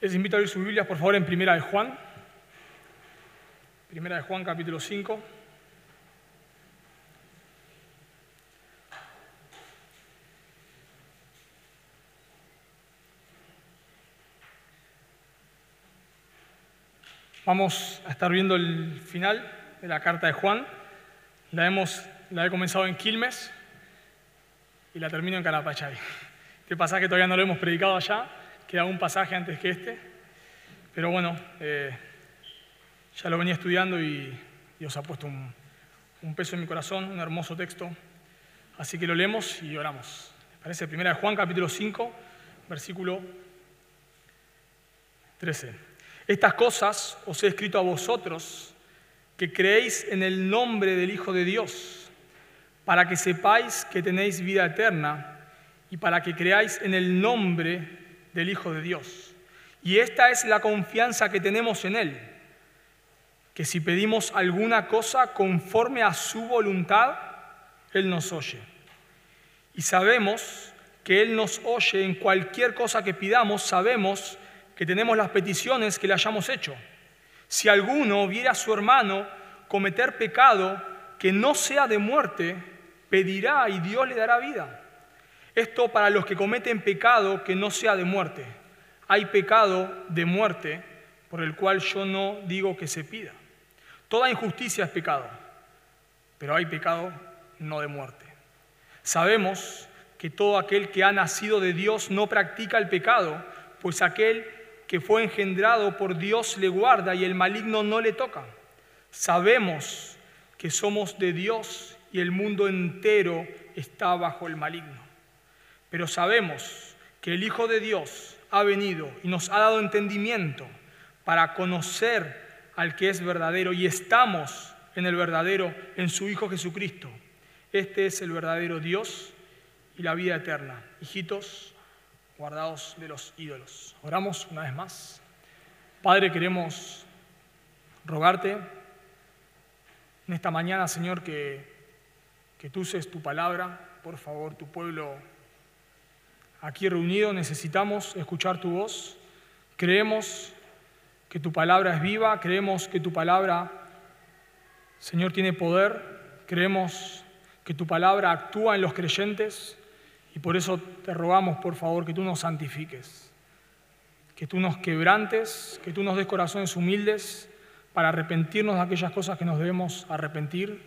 Les invito a abrir sus Biblias, por favor, en Primera de Juan. Primera de Juan, capítulo 5. Vamos a estar viendo el final de la carta de Juan. La, hemos, la he comenzado en Quilmes y la termino en Carapachay. Este pasaje todavía no lo hemos predicado allá, queda un pasaje antes que este, pero bueno, eh, ya lo venía estudiando y Dios ha puesto un, peso en mi corazón, un hermoso texto. Así que lo leemos y oramos. Parece primera de Juan capítulo 5, versículo 13. Estas cosas os he escrito a vosotros que creéis en el nombre del Hijo de Dios, para que sepáis que tenéis vida eterna y para que creáis en el nombre del Hijo de Dios. Y esta es la confianza que tenemos en Él, que si pedimos alguna cosa conforme a su voluntad, Él nos oye. Y sabemos que Él nos oye en cualquier cosa que pidamos, sabemos que tenemos las peticiones que le hayamos hecho. Si alguno viera a su hermano cometer pecado que no sea de muerte, pedirá y Dios le dará vida. Esto para los que cometen pecado que no sea de muerte. Hay pecado de muerte por el cual yo no digo que se pida. Toda injusticia es pecado, pero hay pecado no de muerte. Sabemos que todo aquel que ha nacido de Dios no practica el pecado, pues aquel que fue engendrado por Dios le guarda y el maligno no le toca. Sabemos que somos de Dios y el mundo entero está bajo el maligno. Pero sabemos que el Hijo de Dios ha venido y nos ha dado entendimiento para conocer al que es verdadero y estamos en el verdadero, en su Hijo Jesucristo. Este es el verdadero Dios y la vida eterna. Hijitos, guardados de los ídolos. Oramos una vez más. Padre, queremos rogarte en esta mañana, Señor, que, que tú uses tu palabra. Por favor, tu pueblo aquí reunido necesitamos escuchar tu voz. Creemos que tu palabra es viva, creemos que tu palabra, Señor, tiene poder, creemos que tu palabra actúa en los creyentes. Y por eso te rogamos, por favor, que tú nos santifiques, que tú nos quebrantes, que tú nos des corazones humildes para arrepentirnos de aquellas cosas que nos debemos arrepentir,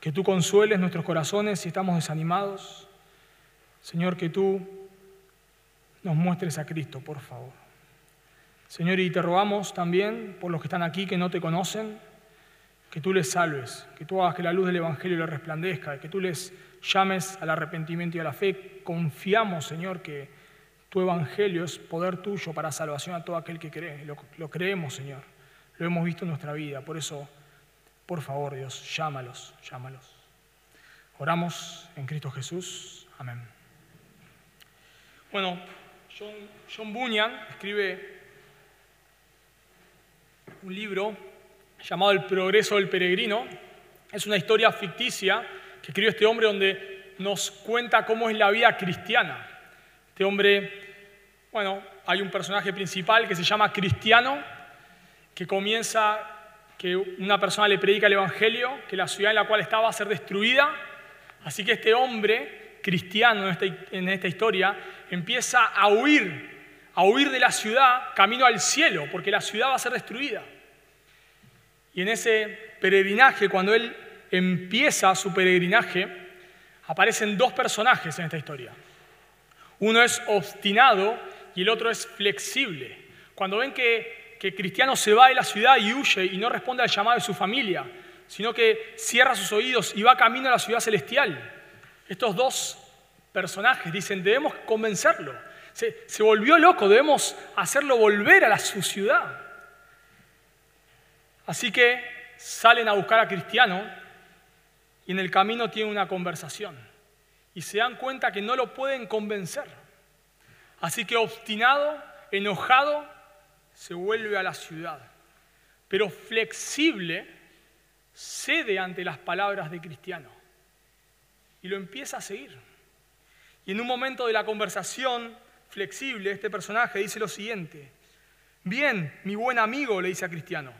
que tú consueles nuestros corazones si estamos desanimados. Señor, que tú nos muestres a Cristo, por favor. Señor, y te rogamos también por los que están aquí que no te conocen, que tú les salves, que tú hagas que la luz del Evangelio les resplandezca, que tú les llames al arrepentimiento y a la fe. Confiamos, Señor, que tu evangelio es poder tuyo para salvación a todo aquel que cree. Lo, creemos, Señor. Lo hemos visto en nuestra vida. Por eso, por favor, Dios, llámalos, llámalos. Oramos en Cristo Jesús. Amén. Bueno, John, Bunyan escribe un libro llamado El progreso del peregrino. Es una historia ficticia que escribió este hombre donde nos cuenta cómo es la vida cristiana. Este hombre, bueno, hay un personaje principal que se llama Cristiano, que comienza que una persona le predica el Evangelio, que la ciudad en la cual estaba va a ser destruida. Así que este hombre, cristiano en esta, en esta historia, empieza a huir, a huir de la ciudad camino al cielo, porque la ciudad va a ser destruida. Y en ese peregrinaje, cuando él empieza su peregrinaje, aparecen dos personajes en esta historia. Uno es obstinado y el otro es flexible. Cuando ven que, que Cristiano se va de la ciudad y huye y no responde al llamado de su familia, sino que cierra sus oídos y va camino a la ciudad celestial, estos dos personajes dicen, debemos convencerlo. Se, volvió loco, debemos hacerlo volver a la, su ciudad. Así que salen a buscar a Cristiano y en el camino tienen una conversación y se dan cuenta que no lo pueden convencer. Así que obstinado, enojado, se vuelve a la ciudad. Pero flexible, cede ante las palabras de Cristiano y lo empieza a seguir. Y en un momento de la conversación flexible, este personaje dice lo siguiente, Bien, mi buen amigo, le dice a Cristiano,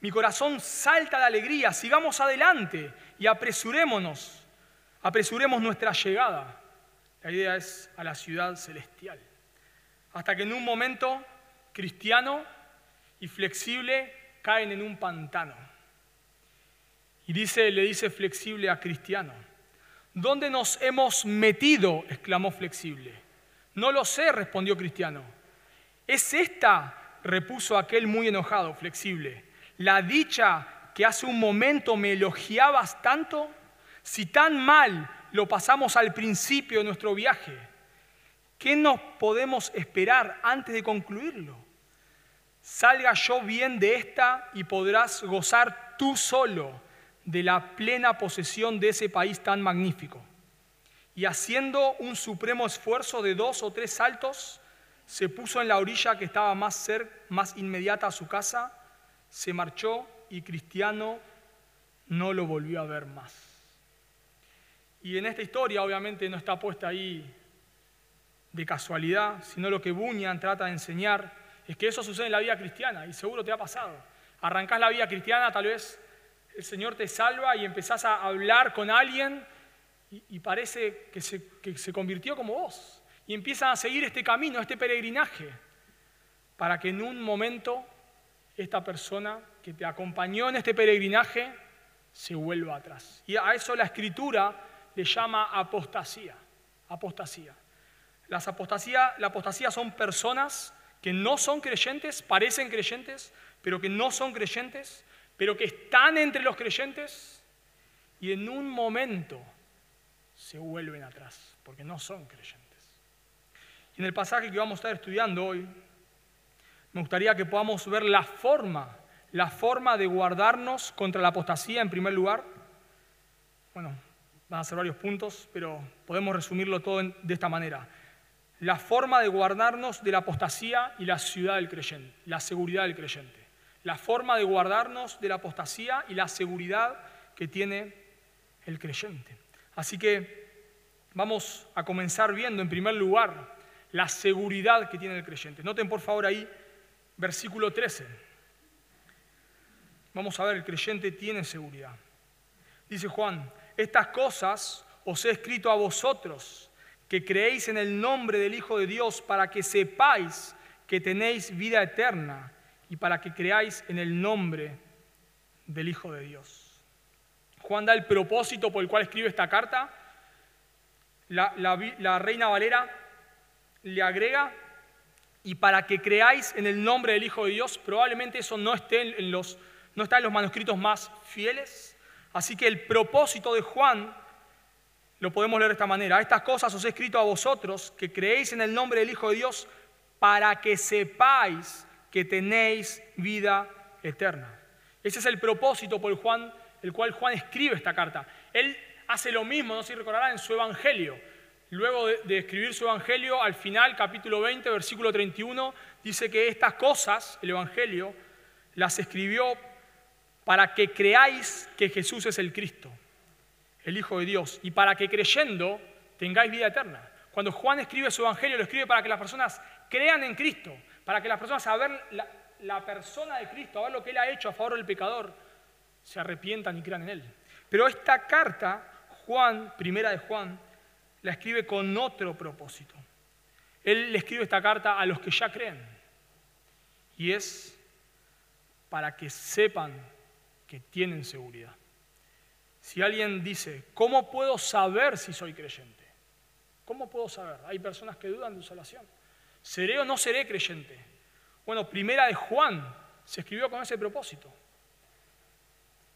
mi corazón salta de alegría, sigamos adelante y apresurémonos, apresuremos nuestra llegada. La idea es a la ciudad celestial. Hasta que en un momento cristiano y flexible caen en un pantano. Y dice, le dice flexible a cristiano, ¿dónde nos hemos metido? exclamó flexible. No lo sé, respondió cristiano. ¿Es esta? repuso aquel muy enojado, flexible la dicha que hace un momento me elogiabas tanto, si tan mal lo pasamos al principio de nuestro viaje, ¿qué nos podemos esperar antes de concluirlo? Salga yo bien de esta y podrás gozar tú solo de la plena posesión de ese país tan magnífico. Y haciendo un supremo esfuerzo de dos o tres saltos, se puso en la orilla que estaba más, cerca, más inmediata a su casa se marchó y Cristiano no lo volvió a ver más. Y en esta historia obviamente no está puesta ahí de casualidad, sino lo que Bunyan trata de enseñar es que eso sucede en la vida cristiana y seguro te ha pasado. Arrancás la vida cristiana, tal vez el Señor te salva y empezás a hablar con alguien y, parece que se, que se convirtió como vos. Y empiezan a seguir este camino, este peregrinaje, para que en un momento esta persona que te acompañó en este peregrinaje se vuelva atrás. Y a eso la escritura le llama apostasía. Apostasía. Las apostasía, la apostasía son personas que no son creyentes, parecen creyentes, pero que no son creyentes, pero que están entre los creyentes y en un momento se vuelven atrás, porque no son creyentes. Y en el pasaje que vamos a estar estudiando hoy, me gustaría que podamos ver la forma, la forma de guardarnos contra la apostasía en primer lugar. Bueno, van a ser varios puntos, pero podemos resumirlo todo de esta manera. La forma de guardarnos de la apostasía y la ciudad del creyente, la seguridad del creyente. La forma de guardarnos de la apostasía y la seguridad que tiene el creyente. Así que vamos a comenzar viendo en primer lugar la seguridad que tiene el creyente. Noten por favor ahí versículo 13. Vamos a ver, el creyente tiene seguridad. Dice Juan, estas cosas os he escrito a vosotros, que creéis en el nombre del Hijo de Dios, para que sepáis que tenéis vida eterna y para que creáis en el nombre del Hijo de Dios. Juan da el propósito por el cual escribe esta carta. La, reina Valera le agrega y para que creáis en el nombre del Hijo de Dios, probablemente eso no, esté en los, no está en los manuscritos más fieles. Así que el propósito de Juan lo podemos leer de esta manera. Estas cosas os he escrito a vosotros, que creéis en el nombre del Hijo de Dios, para que sepáis que tenéis vida eterna. Ese es el propósito por el, cual Juan escribe esta carta. Él hace lo mismo, no sé si recordarán, en su Evangelio Luego de, escribir su Evangelio, al final, capítulo 20, versículo 31, dice que estas cosas, el Evangelio, las escribió para que creáis que Jesús es el Cristo, el Hijo de Dios, y para que creyendo tengáis vida eterna. Cuando Juan escribe su Evangelio, lo escribe para que las personas crean en Cristo, para que las personas a ver la, la persona de Cristo, a ver lo que Él ha hecho a favor del pecador, se arrepientan y crean en Él. Pero esta carta, Juan, primera de Juan, la escribe con otro propósito. Él le escribe esta carta a los que ya creen. Y es para que sepan que tienen seguridad. Si alguien dice, ¿cómo puedo saber si soy creyente? ¿Cómo puedo saber? Hay personas que dudan de su salvación. ¿Seré o no seré creyente? Bueno, primera de Juan se escribió con ese propósito.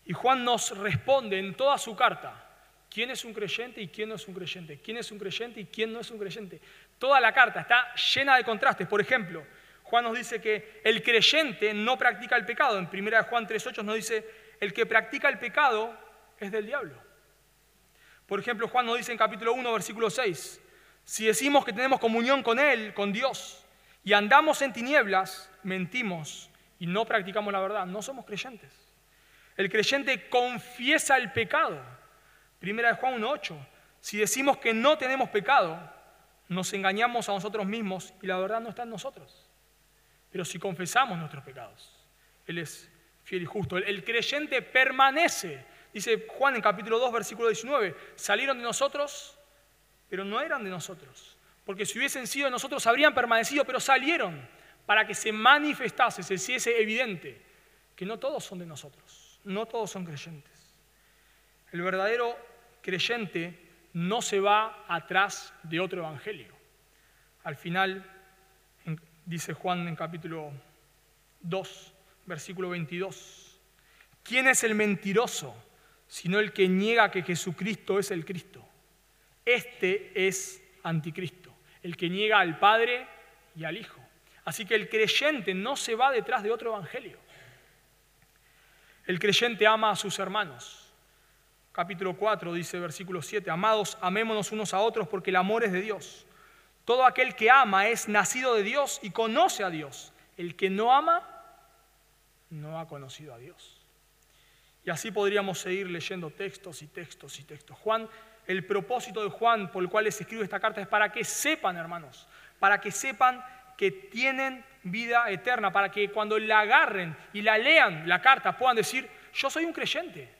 Y Juan nos responde en toda su carta quién es un creyente y quién no es un creyente, quién es un creyente y quién no es un creyente. Toda la carta está llena de contrastes. Por ejemplo, Juan nos dice que el creyente no practica el pecado. En 1 Juan 3.8 nos dice, el que practica el pecado es del diablo. Por ejemplo, Juan nos dice en capítulo 1, versículo 6, si decimos que tenemos comunión con Él, con Dios, y andamos en tinieblas, mentimos y no practicamos la verdad, no somos creyentes. El creyente confiesa el pecado Primera de Juan 1.8. Si decimos que no tenemos pecado, nos engañamos a nosotros mismos y la verdad no está en nosotros. pero si confesamos nuestros pecados, Él es fiel y justo. El, creyente permanece. Dice Juan en capítulo 2, versículo 19, salieron de nosotros, pero no eran de nosotros. Porque si hubiesen sido de nosotros, habrían permanecido, pero salieron para que se manifestase, se hiciese evidente que no todos son de nosotros, no todos son creyentes. El verdadero creyente no se va atrás de otro evangelio. Al final, dice Juan en capítulo 2, versículo 22, ¿quién es el mentiroso sino el que niega que Jesucristo es el Cristo? Este es anticristo, el que niega al Padre y al Hijo. Así que el creyente no se va detrás de otro evangelio. El creyente ama a sus hermanos capítulo 4 dice versículo 7, amados, amémonos unos a otros porque el amor es de Dios. Todo aquel que ama es nacido de Dios y conoce a Dios. El que no ama no ha conocido a Dios. Y así podríamos seguir leyendo textos y textos y textos. Juan, el propósito de Juan por el cual les escribe esta carta es para que sepan, hermanos, para que sepan que tienen vida eterna, para que cuando la agarren y la lean la carta puedan decir, yo soy un creyente,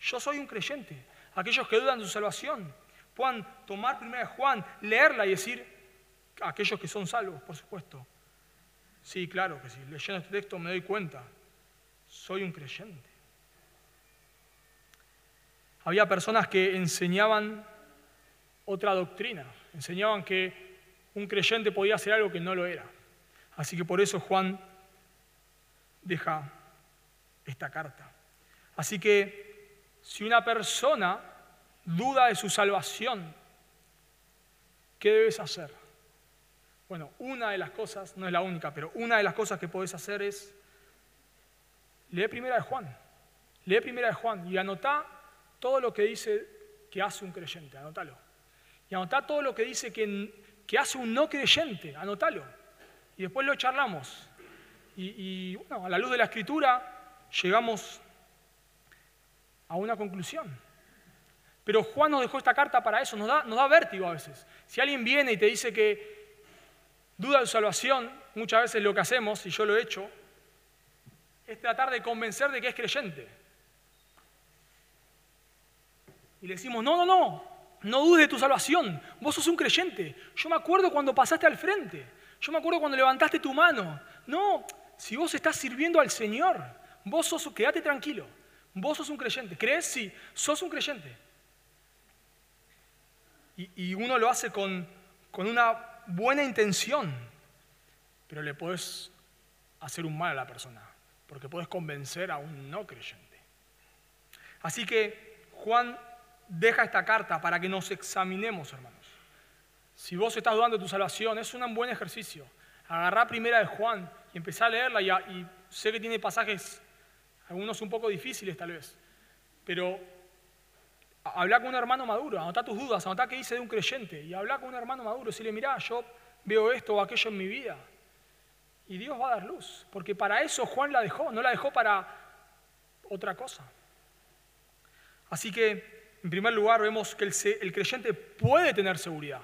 yo soy un creyente. Aquellos que dudan de su salvación puedan tomar primera de Juan, leerla y decir, aquellos que son salvos, por supuesto. Sí, claro que sí, leyendo este texto me doy cuenta, soy un creyente. Había personas que enseñaban otra doctrina, enseñaban que un creyente podía hacer algo que no lo era. Así que por eso Juan deja esta carta. Así que si una persona duda de su salvación, ¿qué debes hacer? Bueno, una de las cosas, no es la única, pero una de las cosas que puedes hacer es lee primera de Juan. Lee primera de Juan y anota todo lo que dice que hace un creyente, anótalo. Y anota todo lo que dice que, que hace un no creyente, anótalo. Y después lo charlamos. Y, y bueno, a la luz de la escritura llegamos a una conclusión. Pero Juan nos dejó esta carta para eso, nos da, nos da vértigo a veces. Si alguien viene y te dice que duda de salvación, muchas veces lo que hacemos, y yo lo he hecho, es tratar de convencer de que es creyente. Y le decimos, no, no, no, no dudes de tu salvación, vos sos un creyente. Yo me acuerdo cuando pasaste al frente, yo me acuerdo cuando levantaste tu mano. No, si vos estás sirviendo al Señor, vos sos, quédate tranquilo. Vos sos un creyente. ¿Crees? Sí, sos un creyente. Y, uno lo hace con, con una buena intención, pero le puedes hacer un mal a la persona, porque puedes convencer a un no creyente. Así que Juan deja esta carta para que nos examinemos, hermanos. Si vos estás dudando de tu salvación, es un buen ejercicio. Agarrá primera de Juan y empezá a leerla y, sé que tiene pasajes algunos un poco difíciles tal vez, pero habla con un hermano maduro, anota tus dudas, anota qué dice de un creyente y habla con un hermano maduro, decirle, mira, yo veo esto o aquello en mi vida. Y Dios va a dar luz, porque para eso Juan la dejó, no la dejó para otra cosa. Así que, en primer lugar, vemos que el, creyente puede tener seguridad.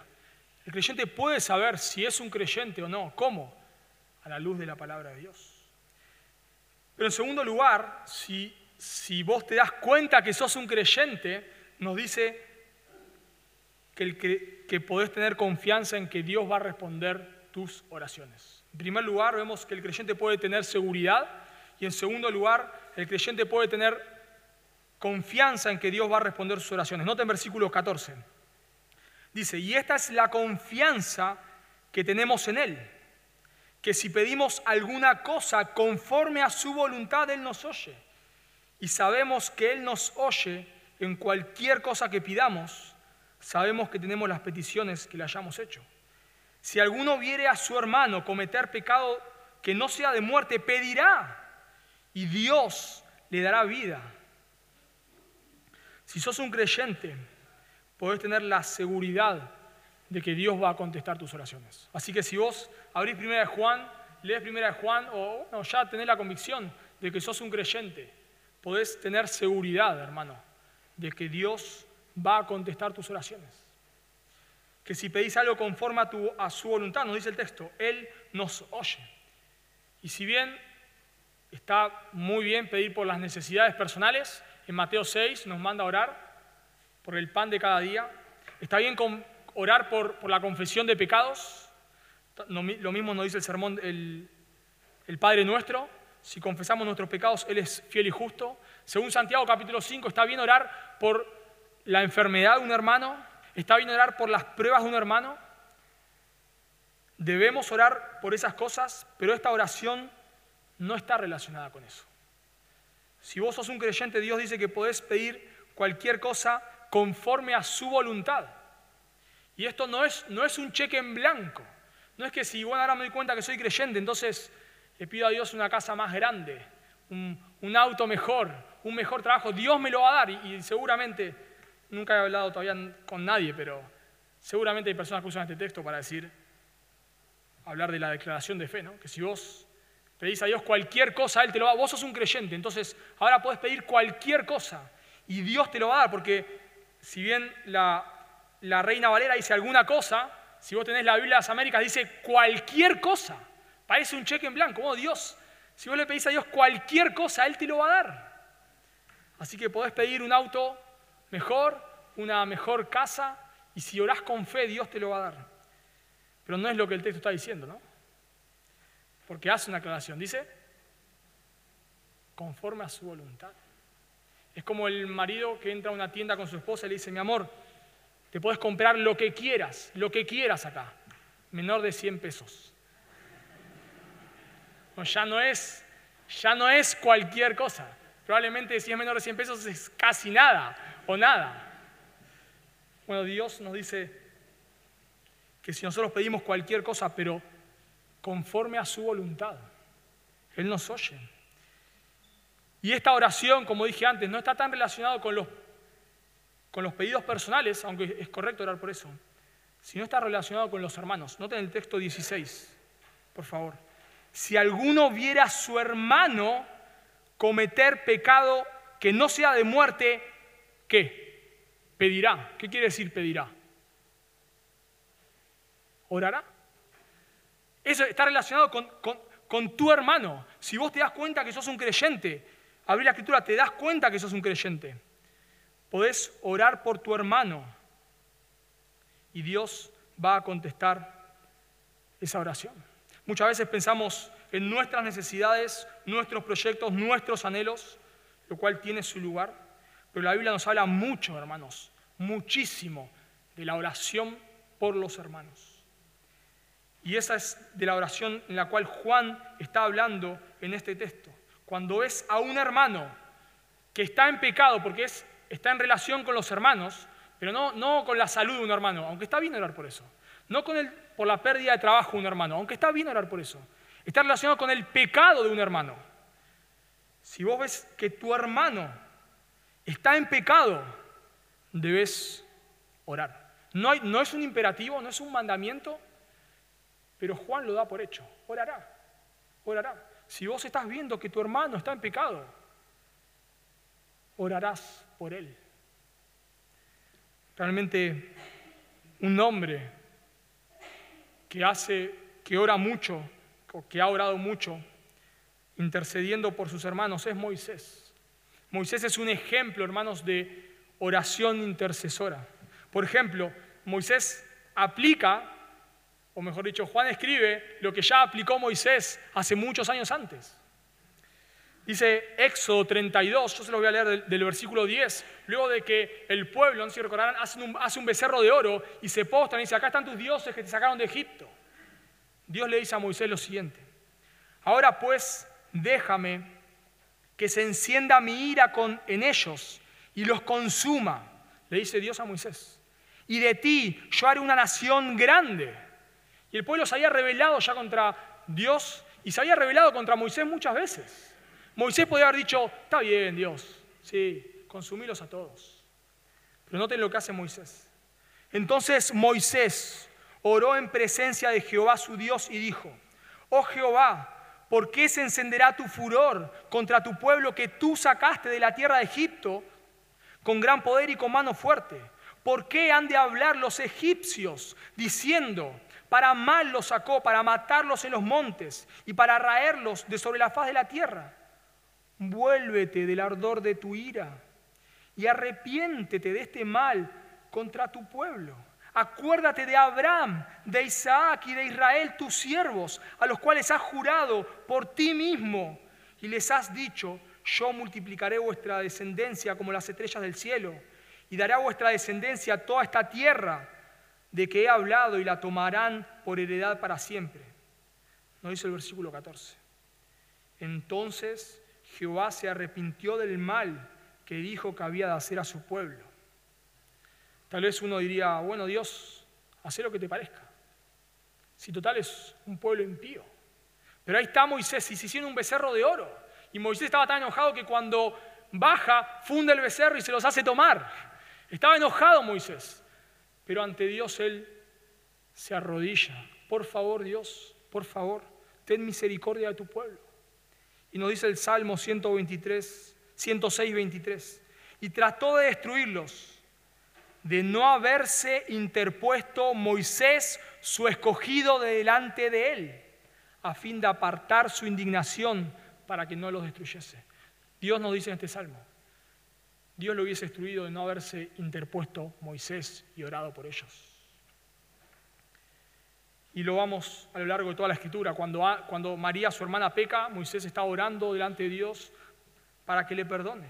El creyente puede saber si es un creyente o no. ¿Cómo? A la luz de la palabra de Dios. Pero en segundo lugar, si, si vos te das cuenta que sos un creyente, nos dice que, que podés tener confianza en que Dios va a responder tus oraciones. En primer lugar, vemos que el creyente puede tener seguridad y en segundo lugar, el creyente puede tener confianza en que Dios va a responder sus oraciones. Nota en versículo 14. Dice, y esta es la confianza que tenemos en Él que si pedimos alguna cosa conforme a su voluntad, Él nos oye. Y sabemos que Él nos oye en cualquier cosa que pidamos, sabemos que tenemos las peticiones que le hayamos hecho. Si alguno viere a su hermano cometer pecado que no sea de muerte, pedirá y Dios le dará vida. Si sos un creyente, podés tener la seguridad de que Dios va a contestar tus oraciones. Así que si vos abrís primera de Juan, lees primera de Juan, o ya tenés la convicción de que sos un creyente, podés tener seguridad, hermano, de que Dios va a contestar tus oraciones. Que si pedís algo conforme a, tu, a su voluntad, nos dice el texto, Él nos oye. Y si bien está muy bien pedir por las necesidades personales, en Mateo 6 nos manda a orar por el pan de cada día. Está bien orar por, la confesión de pecados. Lo mismo nos dice el sermón, el, el Padre nuestro. Si confesamos nuestros pecados, Él es fiel y justo. Según Santiago capítulo 5, está bien orar por la enfermedad de un hermano. Está bien orar por las pruebas de un hermano. Debemos orar por esas cosas, pero esta oración no está relacionada con eso. Si vos sos un creyente, Dios dice que podés pedir cualquier cosa conforme a su voluntad. Y esto no es, no es un cheque en blanco. No es que si bueno, ahora me doy cuenta que soy creyente, entonces le pido a Dios una casa más grande, un, auto mejor, un mejor trabajo. Dios me lo va a dar y, seguramente, nunca he hablado todavía con nadie, pero seguramente hay personas que usan este texto para decir, hablar de la declaración de fe, ¿no? que si vos pedís a Dios cualquier cosa, Él te lo va a. Vos sos un creyente, entonces ahora podés pedir cualquier cosa y Dios te lo va a dar, porque si bien la, la Reina Valera dice alguna cosa, si vos tenés la Biblia de las Américas, dice cualquier cosa. Parece un cheque en blanco. Oh, Dios, si vos le pedís a Dios cualquier cosa, Él te lo va a dar. Así que podés pedir un auto mejor, una mejor casa, y si orás con fe, Dios te lo va a dar. Pero no es lo que el texto está diciendo, ¿no? Porque hace una aclaración. Dice, conforme a su voluntad. Es como el marido que entra a una tienda con su esposa y le dice, mi amor, te puedes comprar lo que quieras, lo que quieras acá, menor de 100 pesos. ya no es, ya no es cualquier cosa. Probablemente si es menor de 100 pesos es casi nada o nada. Bueno, Dios nos dice que si nosotros pedimos cualquier cosa, pero conforme a su voluntad, Él nos oye. Y esta oración, como dije antes, no está tan relacionada con los, con los pedidos personales, aunque es correcto orar por eso, sino está relacionado con los hermanos. Noten el texto 16, por favor. Si alguno viera a su hermano cometer pecado que no sea de muerte, ¿qué? Pedirá. ¿Qué quiere decir pedirá? ¿Orará? Eso está relacionado con, tu hermano. Si vos te das cuenta que sos un creyente abrir la escritura, te das cuenta que sos un creyente. Podés orar por tu hermano y Dios va a contestar esa oración. Muchas veces pensamos en nuestras necesidades, nuestros proyectos, nuestros anhelos, lo cual tiene su lugar, pero la Biblia nos habla mucho, hermanos, muchísimo de la oración por los hermanos. Y esa es de la oración en la cual Juan está hablando en este texto cuando ves a un hermano que está en pecado porque es, está en relación con los hermanos, pero no, no con la salud de un hermano, aunque está bien orar por eso. No con el, por la pérdida de trabajo de un hermano, aunque está bien orar por eso. Está relacionado con el pecado de un hermano. Si vos ves que tu hermano está en pecado, debes orar. No, hay, no es un imperativo, no es un mandamiento, pero Juan lo da por hecho. Orará, orará. Si vos estás viendo que tu hermano está en pecado, orarás por él. Realmente un hombre que hace, que ora mucho, o que ha orado mucho, intercediendo por sus hermanos, es Moisés. Moisés es un ejemplo, hermanos, de oración intercesora. Por ejemplo, Moisés aplica o mejor dicho, Juan escribe lo que ya aplicó Moisés hace muchos años antes. Dice Éxodo 32, yo se lo voy a leer del, versículo 10, luego de que el pueblo, no sé si recordarán, hace un, becerro de oro y se postran y dice, acá están tus dioses que te sacaron de Egipto. Dios le dice a Moisés lo siguiente, ahora pues déjame que se encienda mi ira con, en ellos y los consuma, le dice Dios a Moisés, y de ti yo haré una nación grande y el pueblo se había rebelado ya contra Dios y se había rebelado contra Moisés muchas veces. Moisés podía haber dicho, está bien Dios, sí, consumilos a todos. Pero noten lo que hace Moisés. Entonces Moisés oró en presencia de Jehová su Dios y dijo, oh Jehová, ¿por qué se encenderá tu furor contra tu pueblo que tú sacaste de la tierra de Egipto con gran poder y con mano fuerte? ¿Por qué han de hablar los egipcios diciendo, Para mal los sacó, para matarlos en los montes y para raerlos de sobre la faz de la tierra. Vuélvete del ardor de tu ira y arrepiéntete de este mal contra tu pueblo. Acuérdate de Abraham, de Isaac y de Israel, tus siervos, a los cuales has jurado por ti mismo y les has dicho, yo multiplicaré vuestra descendencia como las estrellas del cielo y daré a vuestra descendencia toda esta tierra de que he hablado y la tomarán por heredad para siempre. No dice el versículo 14. Entonces Jehová se arrepintió del mal que dijo que había de hacer a su pueblo. Tal vez uno diría, bueno Dios, haz lo que te parezca. Si total es un pueblo impío. Pero ahí está Moisés y se hicieron un becerro de oro. Y Moisés estaba tan enojado que cuando baja, funde el becerro y se los hace tomar. Estaba enojado Moisés. Pero ante Dios él se arrodilla. Por favor, Dios, por favor, ten misericordia de tu pueblo. Y nos dice el Salmo 123, 106, 23. Y trató de destruirlos, de no haberse interpuesto Moisés, su escogido, delante de él, a fin de apartar su indignación para que no los destruyese. Dios nos dice en este Salmo, Dios lo hubiese destruido de no haberse interpuesto Moisés y orado por ellos. Y lo vamos a lo largo de toda la escritura. Cuando, cuando María, su hermana, peca, Moisés está orando delante de Dios para que le perdone.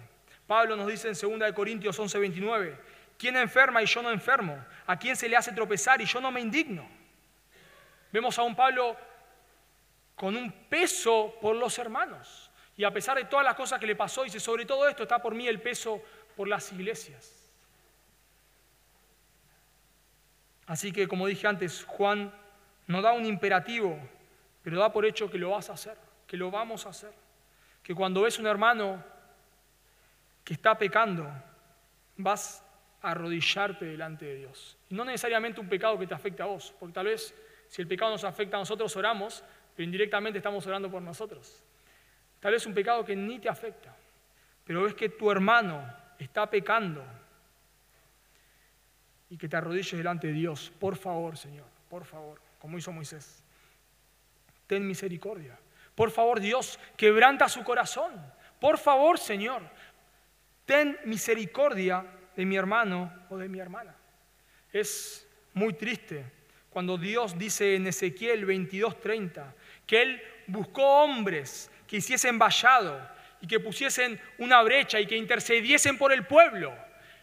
Pablo nos dice en 2 Corintios 11, 29, ¿quién enferma y yo no enfermo? ¿A quién se le hace tropezar y yo no me indigno? Vemos a un Pablo con un peso por los hermanos. Y a pesar de todas las cosas que le pasó, dice, sobre todo esto está por mí el peso por las iglesias. Así que, como dije antes, Juan no da un imperativo, pero da por hecho que lo vas a hacer, que lo vamos a hacer. Que cuando ves un hermano que está pecando, vas a arrodillarte delante de Dios. Y no necesariamente un pecado que te afecte a vos, porque tal vez si el pecado nos afecta a nosotros oramos, pero indirectamente estamos orando por nosotros. Tal vez un pecado que ni te afecta, pero ves que tu hermano está pecando y que te arrodilles delante de Dios. Por favor, Señor, por favor, como hizo Moisés. Ten misericordia. Por favor, Dios, quebranta su corazón. Por favor, Señor, ten misericordia de mi hermano o de mi hermana. Es muy triste cuando Dios dice en Ezequiel 22:30 que Él buscó hombres que hiciesen vallado y que pusiesen una brecha y que intercediesen por el pueblo.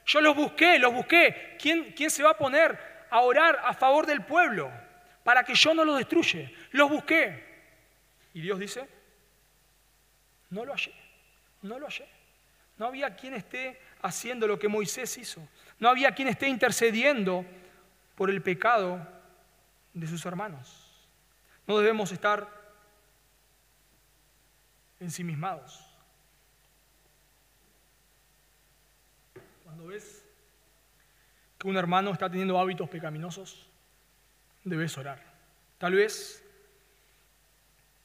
Yo los busqué, los busqué. ¿Quién, quién se va a poner a orar a favor del pueblo para que yo no los destruye? Los busqué. Y Dios dice, no lo hallé, no lo hallé. No había quien esté haciendo lo que Moisés hizo. No había quien esté intercediendo por el pecado de sus hermanos. No debemos estar ensimismados. Cuando ves que un hermano está teniendo hábitos pecaminosos, debes orar. Tal vez,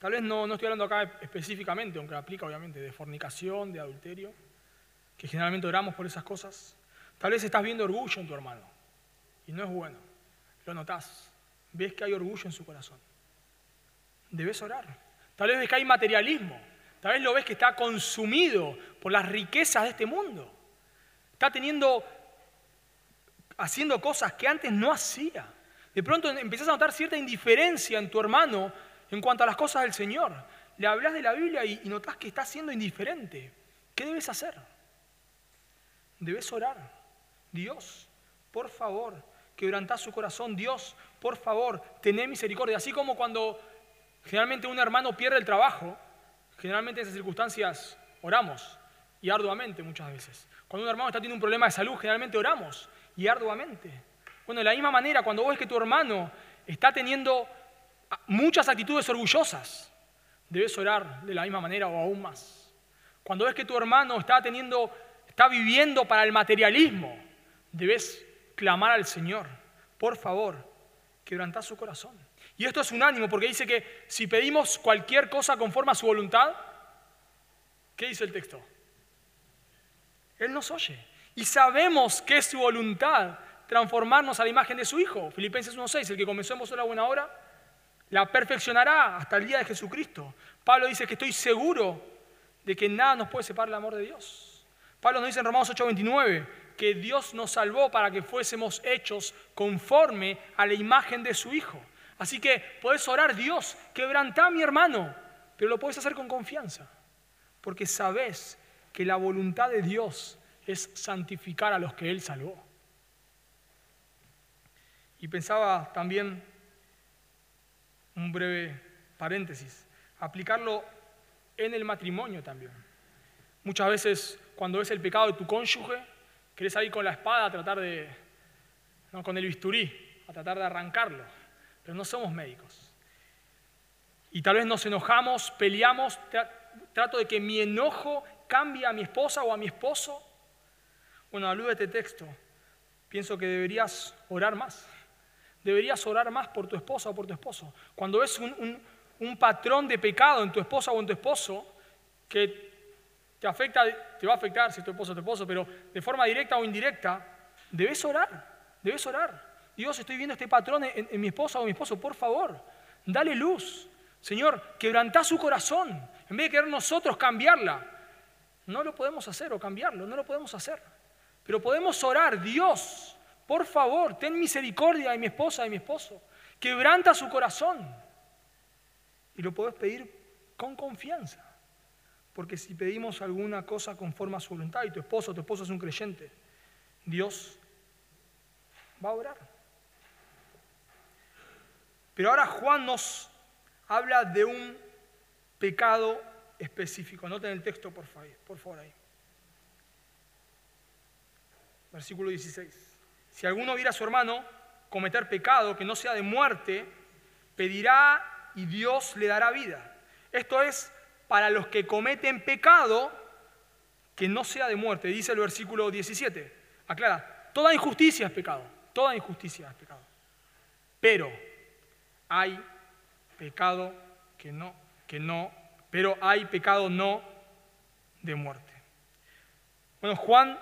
tal vez no, no estoy hablando acá específicamente, aunque aplica obviamente, de fornicación, de adulterio, que generalmente oramos por esas cosas. Tal vez estás viendo orgullo en tu hermano y no es bueno. Lo notas. Ves que hay orgullo en su corazón. Debes orar. Tal vez ves que hay materialismo. Tal vez lo ves que está consumido por las riquezas de este mundo. Está teniendo, haciendo cosas que antes no hacía. De pronto empiezas a notar cierta indiferencia en tu hermano en cuanto a las cosas del Señor. Le hablas de la Biblia y, notas que está siendo indiferente. ¿Qué debes hacer? Debes orar. Dios, por favor, quebrantá su corazón. Dios, por favor, tené misericordia. Así como cuando generalmente un hermano pierde el trabajo, Generalmente en esas circunstancias oramos y arduamente muchas veces. Cuando un hermano está teniendo un problema de salud, generalmente oramos y arduamente. Bueno, de la misma manera, cuando vos ves que tu hermano está teniendo muchas actitudes orgullosas, debes orar de la misma manera o aún más. Cuando ves que tu hermano está teniendo, está viviendo para el materialismo, debes clamar al Señor, por favor, quebrantá su corazón. Y esto es un ánimo porque dice que si pedimos cualquier cosa conforme a su voluntad, ¿qué dice el texto? Él nos oye. Y sabemos que es su voluntad transformarnos a la imagen de su Hijo. Filipenses 1.6, el que comenzó en vosotros la buena hora, la perfeccionará hasta el día de Jesucristo. Pablo dice que estoy seguro de que nada nos puede separar del amor de Dios. Pablo nos dice en Romanos 8:29 que Dios nos salvó para que fuésemos hechos conforme a la imagen de su Hijo. Así que puedes orar, Dios, quebrantá a mi hermano, pero lo puedes hacer con confianza, porque sabes que la voluntad de Dios es santificar a los que Él salvó. Y pensaba también, un breve paréntesis, aplicarlo en el matrimonio también. Muchas veces cuando ves el pecado de tu cónyuge, querés salir con la espada a tratar de, no, con el bisturí, a tratar de arrancarlo, pero no somos médicos. Y tal vez nos enojamos, peleamos, trato de que mi enojo cambie a mi esposa o a mi esposo. Bueno, a este texto, pienso que deberías orar más deberías orar más por tu esposa o por tu esposo. Cuando ves un, patrón de pecado en tu esposa o en tu esposo que te afecta, te va a afectar si es tu esposo o tu esposo, pero de forma directa o indirecta, debes orar, debes orar. Dios, estoy viendo este patrón en, en mi esposa o mi esposo, por favor, dale luz. Señor, quebrantá su corazón, en vez de querer nosotros cambiarla. No lo podemos hacer o cambiarlo, no lo podemos hacer. Pero podemos orar, Dios, por favor, ten misericordia de mi esposa, de mi esposo. Quebranta su corazón. Y lo puedes pedir con confianza. Porque si pedimos alguna cosa conforme a su voluntad y tu esposo, tu esposo es un creyente, Dios va a orar. Pero ahora Juan nos habla de un pecado específico. El texto, por favor, por favor ahí. Versículo 16. Si alguno viera a su hermano cometer pecado que no sea de muerte, pedirá y Dios le dará vida. Esto es para los que cometen pecado que no sea de muerte, dice el versículo 17. Aclara, toda injusticia es pecado, toda injusticia es pecado. Pero hay pecado que no, que no, pero hay pecado no de muerte. Bueno, Juan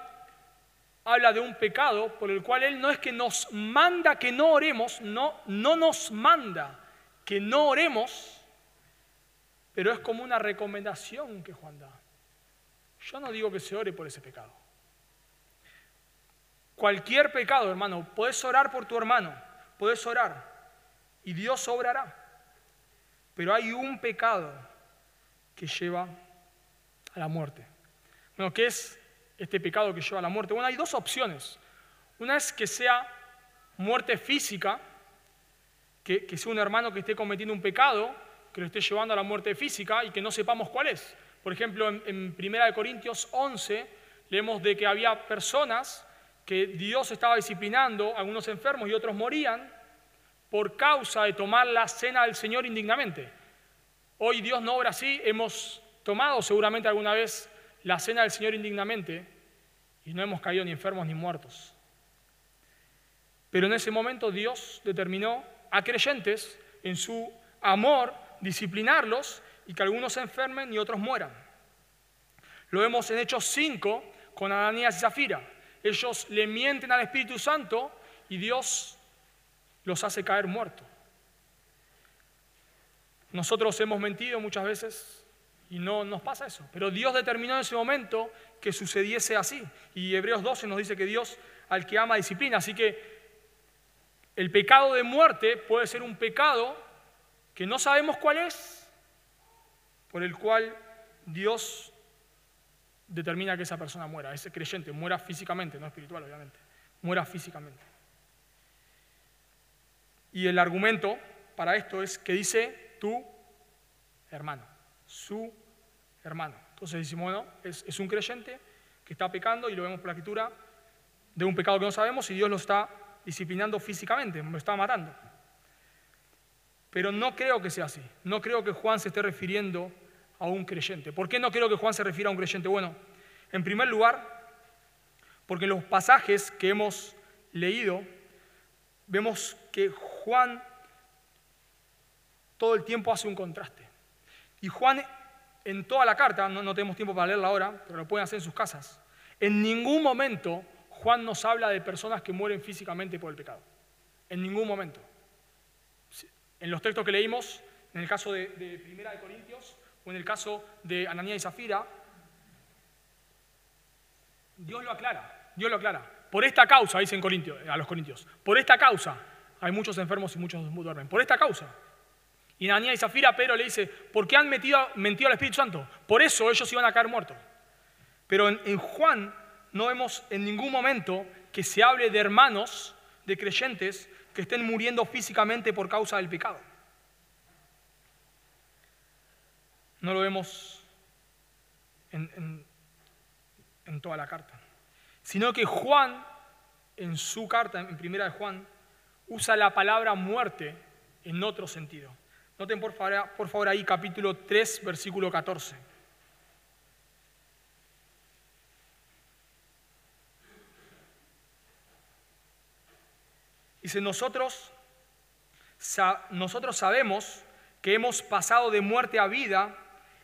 habla de un pecado por el cual Él no es que nos manda que no oremos, no, no nos manda que no oremos, pero es como una recomendación que Juan da. Yo no digo que se ore por ese pecado. Cualquier pecado, hermano, puedes orar por tu hermano, puedes orar y Dios obrará. Pero hay un pecado que lleva a la muerte. Bueno, ¿qué es este pecado que lleva a la muerte? Bueno, hay dos opciones. Una es que sea muerte física, que, sea un hermano que esté cometiendo un pecado, que lo esté llevando a la muerte física y que no sepamos cuál es. Por ejemplo, en, en 1 Corintios 11 leemos de que había personas que Dios estaba disciplinando, algunos enfermos y otros morían por causa de tomar la cena del Señor indignamente. Hoy Dios no obra así, hemos tomado seguramente alguna vez la cena del Señor indignamente y no hemos caído ni enfermos ni muertos. Pero en ese momento Dios determinó a creyentes en su amor disciplinarlos y que algunos se enfermen y otros mueran. Lo vemos en Hechos 5 con Ananías y Zafira. Ellos le mienten al Espíritu Santo y Dios los hace caer muertos. Nosotros hemos mentido muchas veces y no nos pasa eso. Pero Dios determinó en ese momento que sucediese así. Y Hebreos 12 nos dice que Dios al que ama disciplina. Así que el pecado de muerte puede ser un pecado que no sabemos cuál es, por el cual Dios determina que esa persona muera, ese creyente muera físicamente, no espiritual obviamente, muera físicamente. Y el argumento para esto es que dice tu hermano su hermano. Entonces decimos, bueno, es, un creyente que está pecando y lo vemos por la escritura de un pecado que no sabemos y Dios lo está disciplinando físicamente, lo está matando. Pero no creo que sea así. No creo que Juan se esté refiriendo a un creyente. ¿Por qué no creo que Juan se refiera a un creyente? Bueno, en primer lugar, porque en los pasajes que hemos leído, vemos que Juan todo el tiempo hace un contraste. Y Juan, en toda la carta, no, tenemos tiempo para leerla ahora, pero lo pueden hacer en sus casas, en ningún momento Juan nos habla de personas que mueren físicamente por el pecado. En ningún momento. En los textos que leímos, en el caso de, Primera de Corintios o en el caso de Ananías y Zafira, Dios lo aclara, Dios lo aclara. Por esta causa, dicen Corintios, a los corintios, por esta causa hay muchos enfermos y muchos duermen. Por esta causa. Y Ananías y Zafira, Pedro le dice, ¿por qué han metido, mentido al Espíritu Santo? Por eso ellos iban a caer muertos. Pero en Juan no vemos en ningún momento que se hable de hermanos, de creyentes, que estén muriendo físicamente por causa del pecado. No lo vemos en, toda la carta. Sino que Juan, en su carta, en primera de Juan, usa la palabra muerte en otro sentido. Noten por favor, por favor ahí capítulo 3, versículo 14. Dice, nosotros, nosotros sabemos que hemos pasado de muerte a vida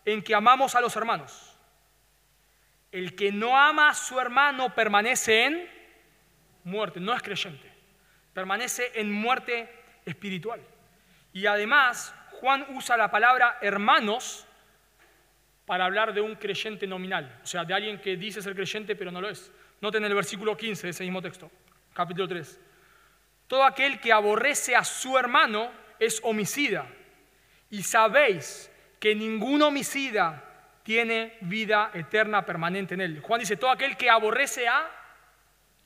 en que amamos a los hermanos. El que no ama a su hermano permanece en muerte, no es creyente, permanece en muerte espiritual. Y además, Juan usa la palabra hermanos para hablar de un creyente nominal, o sea, de alguien que dice ser creyente pero no lo es. Noten el versículo 15 de ese mismo texto, capítulo 3. Todo aquel que aborrece a su hermano es homicida. Y sabéis que ningún homicida tiene vida eterna permanente en él. Juan dice, todo aquel que aborrece a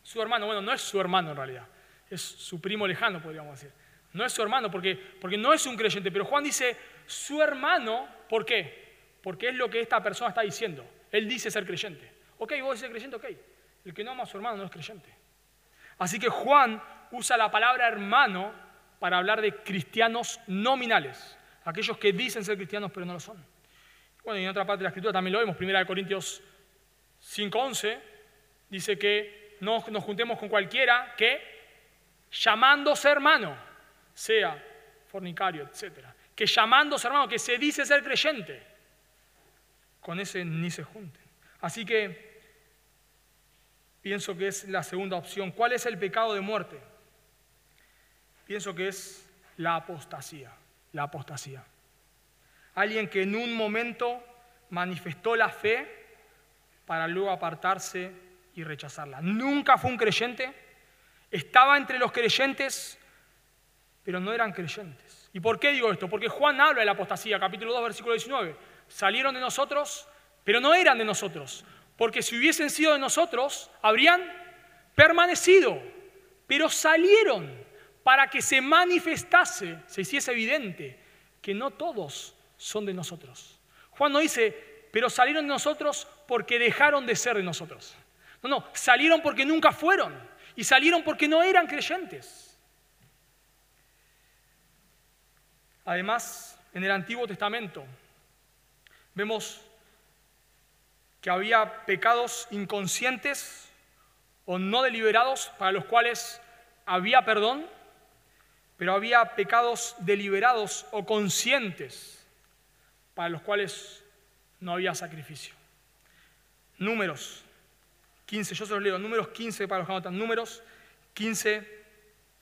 su hermano, bueno, no es su hermano en realidad, es su primo lejano, podríamos decir. No es su hermano porque, porque no es un creyente, pero Juan dice su hermano, ¿por qué? Porque es lo que esta persona está diciendo. Él dice ser creyente. Ok, vos dices creyente, ok. El que no ama a su hermano no es creyente. Así que Juan usa la palabra hermano para hablar de cristianos nominales, aquellos que dicen ser cristianos pero no lo son. Bueno, y en otra parte de la escritura también lo vemos, Primera de Corintios 5.11, dice que no nos juntemos con cualquiera que, llamándose hermano, sea fornicario, etc. Que llamándose hermano, que se dice ser creyente, con ese ni se junten. Así que pienso que es la segunda opción. ¿Cuál es el pecado de muerte? pienso que es la apostasía, la apostasía. Alguien que en un momento manifestó la fe para luego apartarse y rechazarla. Nunca fue un creyente, estaba entre los creyentes, pero no eran creyentes. ¿Y por qué digo esto? Porque Juan habla de la apostasía, capítulo 2, versículo 19. Salieron de nosotros, pero no eran de nosotros, porque si hubiesen sido de nosotros, habrían permanecido, pero salieron para que se manifestase, se hiciese evidente que no todos son de nosotros. Juan no dice, pero salieron de nosotros porque dejaron de ser de nosotros. No, no, salieron porque nunca fueron y salieron porque no eran creyentes. Además, en el Antiguo Testamento vemos que había pecados inconscientes o no deliberados para los cuales había perdón pero había pecados deliberados o conscientes para los cuales no había sacrificio. Números 15, yo se los leo, números 15 para los que anotan, números 15,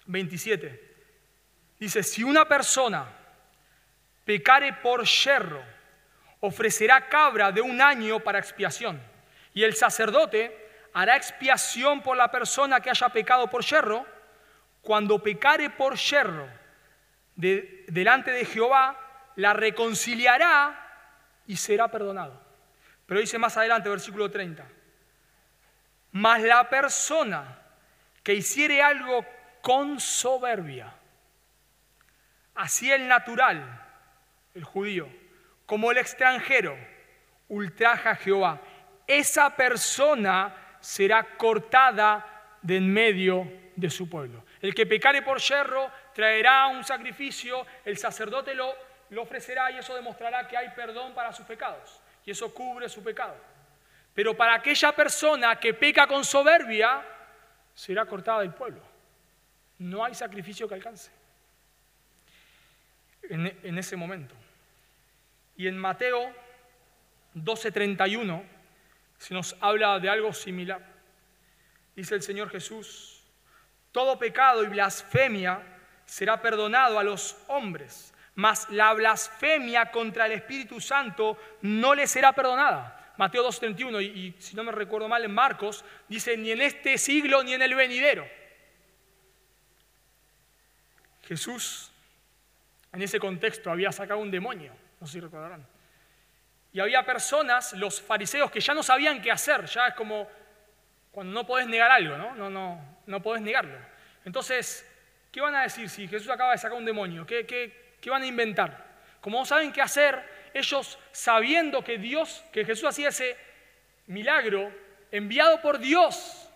27. Dice, si una persona pecare por yerro, ofrecerá cabra de un año para expiación, y el sacerdote hará expiación por la persona que haya pecado por yerro, cuando pecare por yerro delante de Jehová, la reconciliará y será perdonado. Pero dice más adelante, versículo 30, mas la persona que hiciere algo con soberbia, así el natural, el judío, como el extranjero, ultraja a Jehová, esa persona será cortada de en medio de su pueblo. El que pecare por yerro traerá un sacrificio, el sacerdote lo, ofrecerá y eso demostrará que hay perdón para sus pecados. Y eso cubre su pecado. Pero para aquella persona que peca con soberbia, será cortada del pueblo. No hay sacrificio que alcance en ese momento. Y en Mateo 12:31 se nos habla de algo similar. dice el Señor Jesús, todo pecado y blasfemia será perdonado a los hombres, mas la blasfemia contra el Espíritu Santo no le será perdonada. Mateo 2.31 y, y si no me recuerdo mal en Marcos, dice ni en este siglo ni en el venidero. Jesús en ese contexto había sacado un demonio, no sé si recordarán. Y había personas, los fariseos, que ya no sabían qué hacer, ya es como cuando no podés negar algo, ¿no? No, no, no podés negarlo. Entonces, ¿qué van a decir si Jesús acaba de sacar un demonio? ¿Qué, qué, qué van a inventar? Como no saben qué hacer, ellos sabiendo que Dios, que Jesús hacía ese milagro enviado por Dios,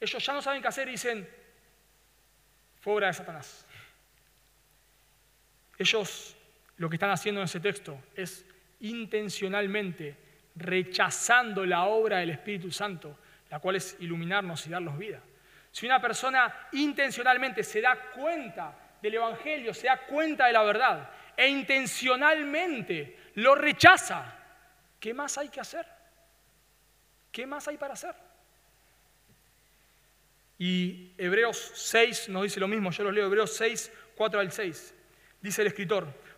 ellos ya no saben qué hacer y dicen, fue obra de Satanás. Ellos lo que están haciendo en ese texto es intencionalmente rechazando la obra del Espíritu Santo, la cual es iluminarnos y darnos vida. Si una persona intencionalmente se da cuenta del Evangelio, se da cuenta de la verdad e intencionalmente lo rechaza, ¿qué más hay que hacer? ¿Qué más hay para hacer? Y Hebreos 6 nos dice lo mismo, yo lo leo, Hebreos 6, 4 al 6. Dice el escritor,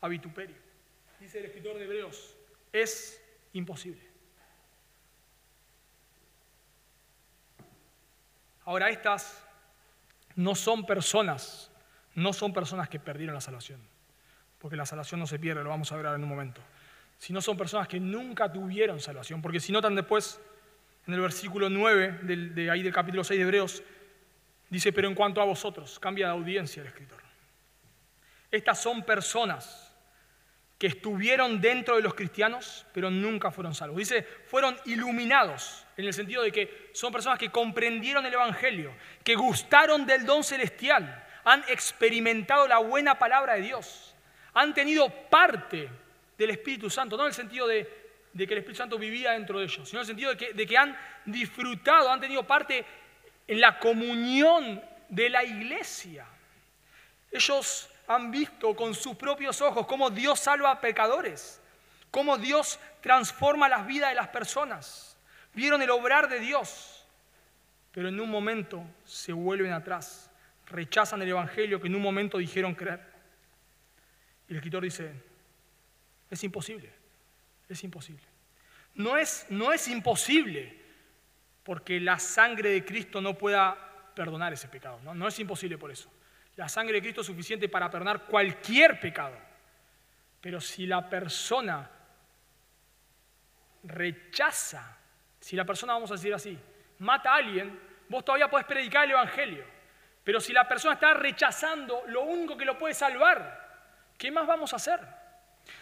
a vituperio. Dice el escritor de Hebreos, es imposible. Ahora estas no son personas, no son personas que perdieron la salvación, porque la salvación no se pierde, lo vamos a ver ahora en un momento, sino son personas que nunca tuvieron salvación, porque si notan después en el versículo 9 de ahí del capítulo 6 de Hebreos, dice, pero en cuanto a vosotros, cambia de audiencia el escritor. Estas son personas que estuvieron dentro de los cristianos, pero nunca fueron salvos. Dice, fueron iluminados, en el sentido de que son personas que comprendieron el Evangelio, que gustaron del don celestial, han experimentado la buena palabra de Dios, han tenido parte del Espíritu Santo, no en el sentido de, que el Espíritu Santo vivía dentro de ellos, sino en el sentido de que, de que han disfrutado, han tenido parte en la comunión de la iglesia. Ellos han visto con sus propios ojos cómo Dios salva a pecadores, cómo Dios transforma las vidas de las personas. Vieron el obrar de Dios, pero en un momento se vuelven atrás, rechazan el Evangelio que en un momento dijeron creer. Y el escritor dice, es imposible, es imposible. No es, no es imposible porque la sangre de Cristo no pueda perdonar ese pecado, ¿no? no es imposible por eso. La sangre de Cristo es suficiente para perdonar cualquier pecado. Pero si la persona rechaza, si la persona, vamos a decir así, mata a alguien, vos todavía podés predicar el Evangelio. Pero si la persona está rechazando lo único que lo puede salvar, ¿qué más vamos a hacer?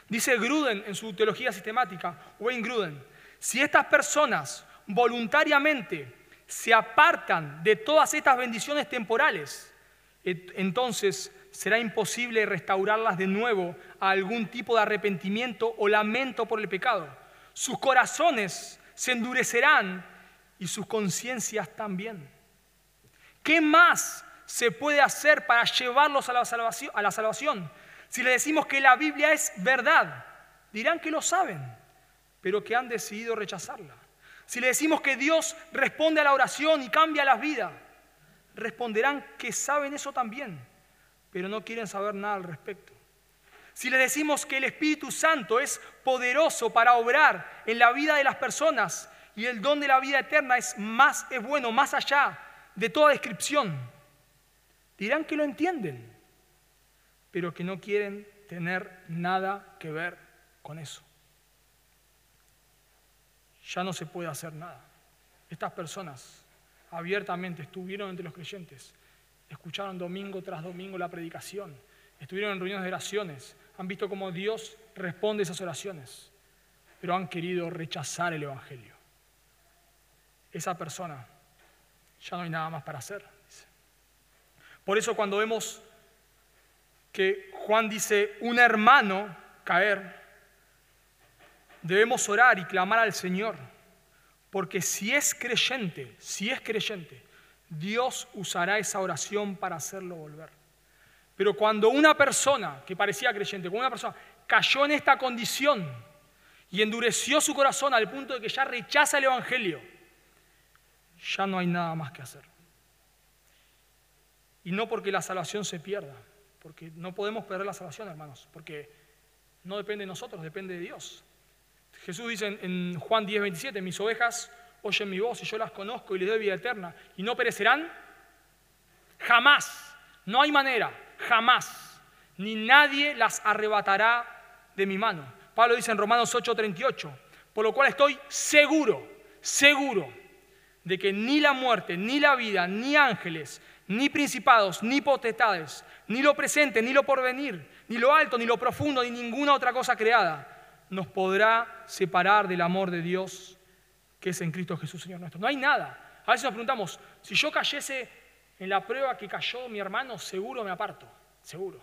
Dice Gruden en su teología sistemática, Wayne Gruden, si estas personas voluntariamente se apartan de todas estas bendiciones temporales, entonces será imposible restaurarlas de nuevo a algún tipo de arrepentimiento o lamento por el pecado. Sus corazones se endurecerán y sus conciencias también. ¿Qué más se puede hacer para llevarlos a la, salvación, a la salvación? Si le decimos que la Biblia es verdad, dirán que lo saben, pero que han decidido rechazarla. Si le decimos que Dios responde a la oración y cambia las vidas, responderán que saben eso también, pero no quieren saber nada al respecto. Si les decimos que el Espíritu Santo es poderoso para obrar en la vida de las personas y el don de la vida eterna es más es bueno más allá de toda descripción, dirán que lo entienden, pero que no quieren tener nada que ver con eso. Ya no se puede hacer nada. Estas personas abiertamente, estuvieron entre los creyentes, escucharon domingo tras domingo la predicación, estuvieron en reuniones de oraciones, han visto cómo Dios responde esas oraciones, pero han querido rechazar el Evangelio. Esa persona ya no hay nada más para hacer. Por eso cuando vemos que Juan dice un hermano caer, debemos orar y clamar al Señor, porque si es creyente, si es creyente, Dios usará esa oración para hacerlo volver. Pero cuando una persona que parecía creyente, cuando una persona cayó en esta condición y endureció su corazón al punto de que ya rechaza el Evangelio, ya no hay nada más que hacer. Y no porque la salvación se pierda, porque no podemos perder la salvación, hermanos, porque no depende de nosotros, depende de Dios. Jesús dice en Juan 10, 27, mis ovejas oyen mi voz y yo las conozco y les doy vida eterna. Y no perecerán jamás, no hay manera, jamás, ni nadie las arrebatará de mi mano. Pablo dice en Romanos 8:38, por lo cual estoy seguro, seguro de que ni la muerte, ni la vida, ni ángeles, ni principados, ni potestades, ni lo presente, ni lo porvenir, ni lo alto, ni lo profundo, ni ninguna otra cosa creada nos podrá separar del amor de Dios que es en Cristo Jesús, Señor nuestro. No hay nada. A veces nos preguntamos, si yo cayese en la prueba que cayó mi hermano, seguro me aparto, seguro.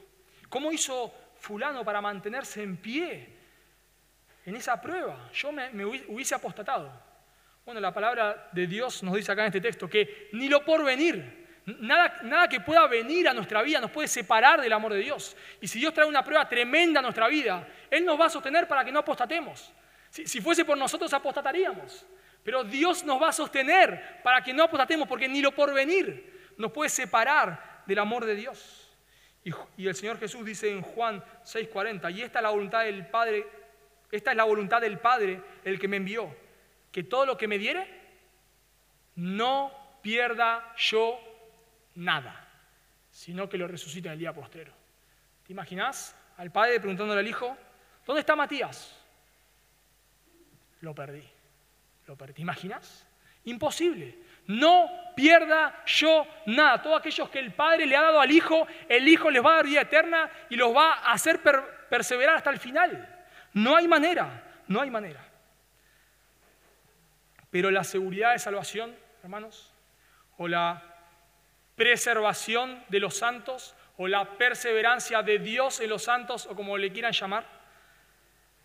¿Cómo hizo fulano para mantenerse en pie en esa prueba? Yo me, hubiese apostatado. Bueno, la palabra de Dios nos dice acá en este texto que ni lo por venir, nada, nada que pueda venir a nuestra vida nos puede separar del amor de Dios. Y si Dios trae una prueba tremenda a nuestra vida, Él nos va a sostener para que no apostatemos. Si, fuese por nosotros, apostataríamos. Pero Dios nos va a sostener para que no apostatemos, porque ni lo por venir nos puede separar del amor de Dios. Y, el Señor Jesús dice en Juan 6:40, y esta es la voluntad del Padre, esta es la voluntad del Padre, el que me envió, que todo lo que me diere, no pierda yo nada, sino que lo resucite en el día postrero. ¿Te imaginas al Padre preguntándole al Hijo, ¿dónde está Matías? Lo perdí, lo perdí. ¿Te imaginas? Imposible. No pierda yo nada. Todos aquellos que el Padre le ha dado al Hijo, el Hijo les va a dar vida eterna y los va a hacer perseverar hasta el final. No hay manera, no hay manera. Pero la seguridad de salvación, hermanos, o la preservación de los santos, o la perseverancia de Dios en los santos, o como le quieran llamar,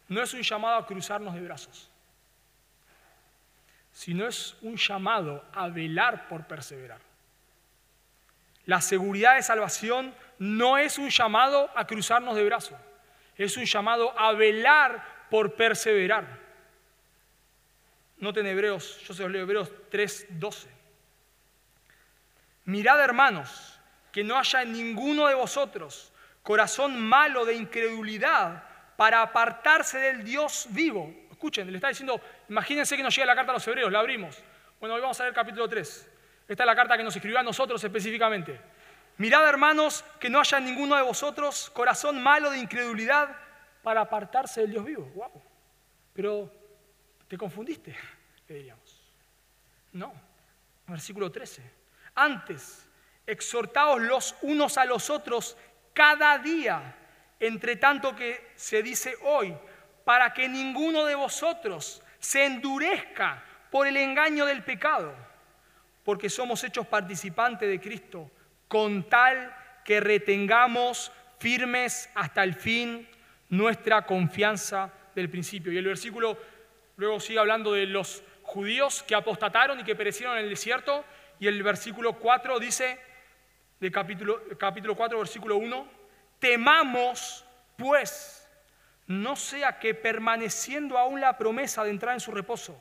no es un llamado a cruzarnos de brazos sino es un llamado a velar por perseverar. La seguridad de salvación no es un llamado a cruzarnos de brazos, es un llamado a velar por perseverar. Noten Hebreos, yo se los leo Hebreos 3:12. Mirad hermanos, que no haya en ninguno de vosotros corazón malo de incredulidad para apartarse del Dios vivo Escuchen, le está diciendo, imagínense que nos llega la carta a los hebreos, la abrimos. Bueno, hoy vamos a ver capítulo 3. Esta es la carta que nos escribió a nosotros específicamente. Mirad, hermanos, que no haya ninguno de vosotros corazón malo de incredulidad para apartarse del Dios vivo. Wow. Pero te confundiste, le diríamos. No. Versículo 13. Antes, exhortaos los unos a los otros cada día, entre tanto que se dice hoy, para que ninguno de vosotros se endurezca por el engaño del pecado, porque somos hechos participantes de Cristo, con tal que retengamos firmes hasta el fin nuestra confianza del principio. Y el versículo luego sigue hablando de los judíos que apostataron y que perecieron en el desierto, y el versículo 4 dice, de capítulo, capítulo 4, versículo 1, temamos pues no sea que permaneciendo aún la promesa de entrar en su reposo,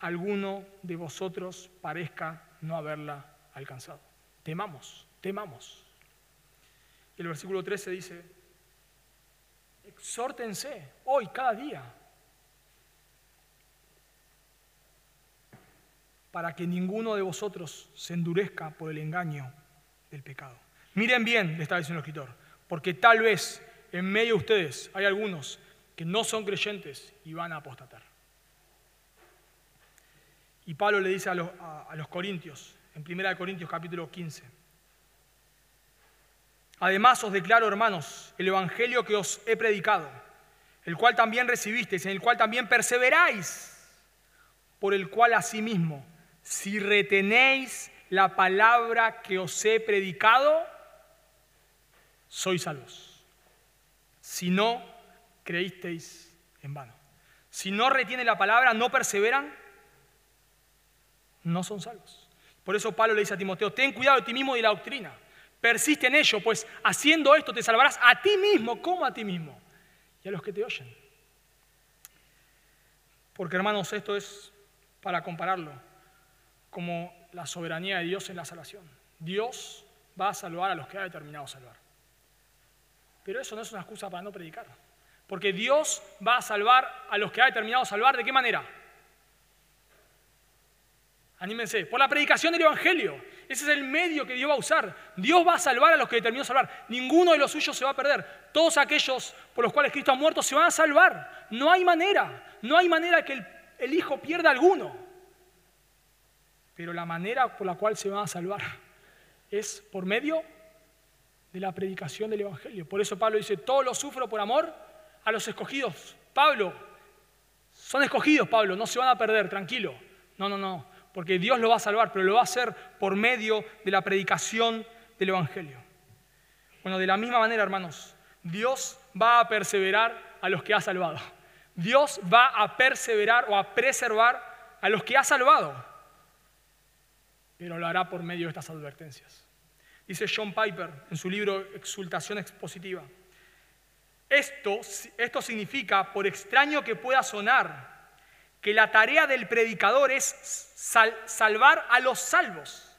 alguno de vosotros parezca no haberla alcanzado. Temamos, temamos. Y el versículo 13 dice, exhórtense hoy, cada día, para que ninguno de vosotros se endurezca por el engaño del pecado. Miren bien, le está diciendo el escritor, porque tal vez en medio de ustedes hay algunos que no son creyentes y van a apostatar. Y Pablo le dice a los, corintios, en 1 Corintios capítulo 15, Además os declaro, hermanos, el Evangelio que os he predicado, el cual también recibisteis, en el cual también perseveráis, por el cual asimismo si retenéis la palabra que os he predicado, sois salvos. Si no, creísteis en vano. Si no retienen la palabra, no perseveran, no son salvos. Por eso Pablo le dice a Timoteo, ten cuidado de ti mismo y de la doctrina. Persiste en ello, pues haciendo esto te salvarás a ti mismo como a ti mismo y a los que te oyen. Porque hermanos, esto es para compararlo como la soberanía de Dios en la salvación. Dios va a salvar a los que ha determinado salvar. Pero eso no es una excusa para no predicar. Porque Dios va a salvar a los que ha determinado salvar. ¿De qué manera? Anímense, por la predicación del Evangelio. Ese es el medio que Dios va a usar. Dios va a salvar a los que determinó salvar. Ninguno de los suyos se va a perder. Todos aquellos por los cuales Cristo ha muerto se van a salvar. No hay manera. No hay manera que el, Hijo pierda alguno. Pero la manera por la cual se van a salvar es por medio de la predicación del Evangelio. Por eso Pablo dice, todo lo sufro por amor a los escogidos. Pablo, son escogidos, Pablo, no se van a perder, tranquilo. No, no, no porque Dios lo va a salvar, pero lo va a hacer por medio de la predicación del Evangelio. Bueno, de la misma manera, hermanos, Dios va a perseverar a los que ha salvado. Dios va a perseverar o a preservar a los que ha salvado, pero lo hará por medio de estas advertencias. Dice John Piper en su libro Exultación Expositiva. Esto, esto significa, por extraño que pueda sonar, que la tarea del predicador es salvar a los salvos.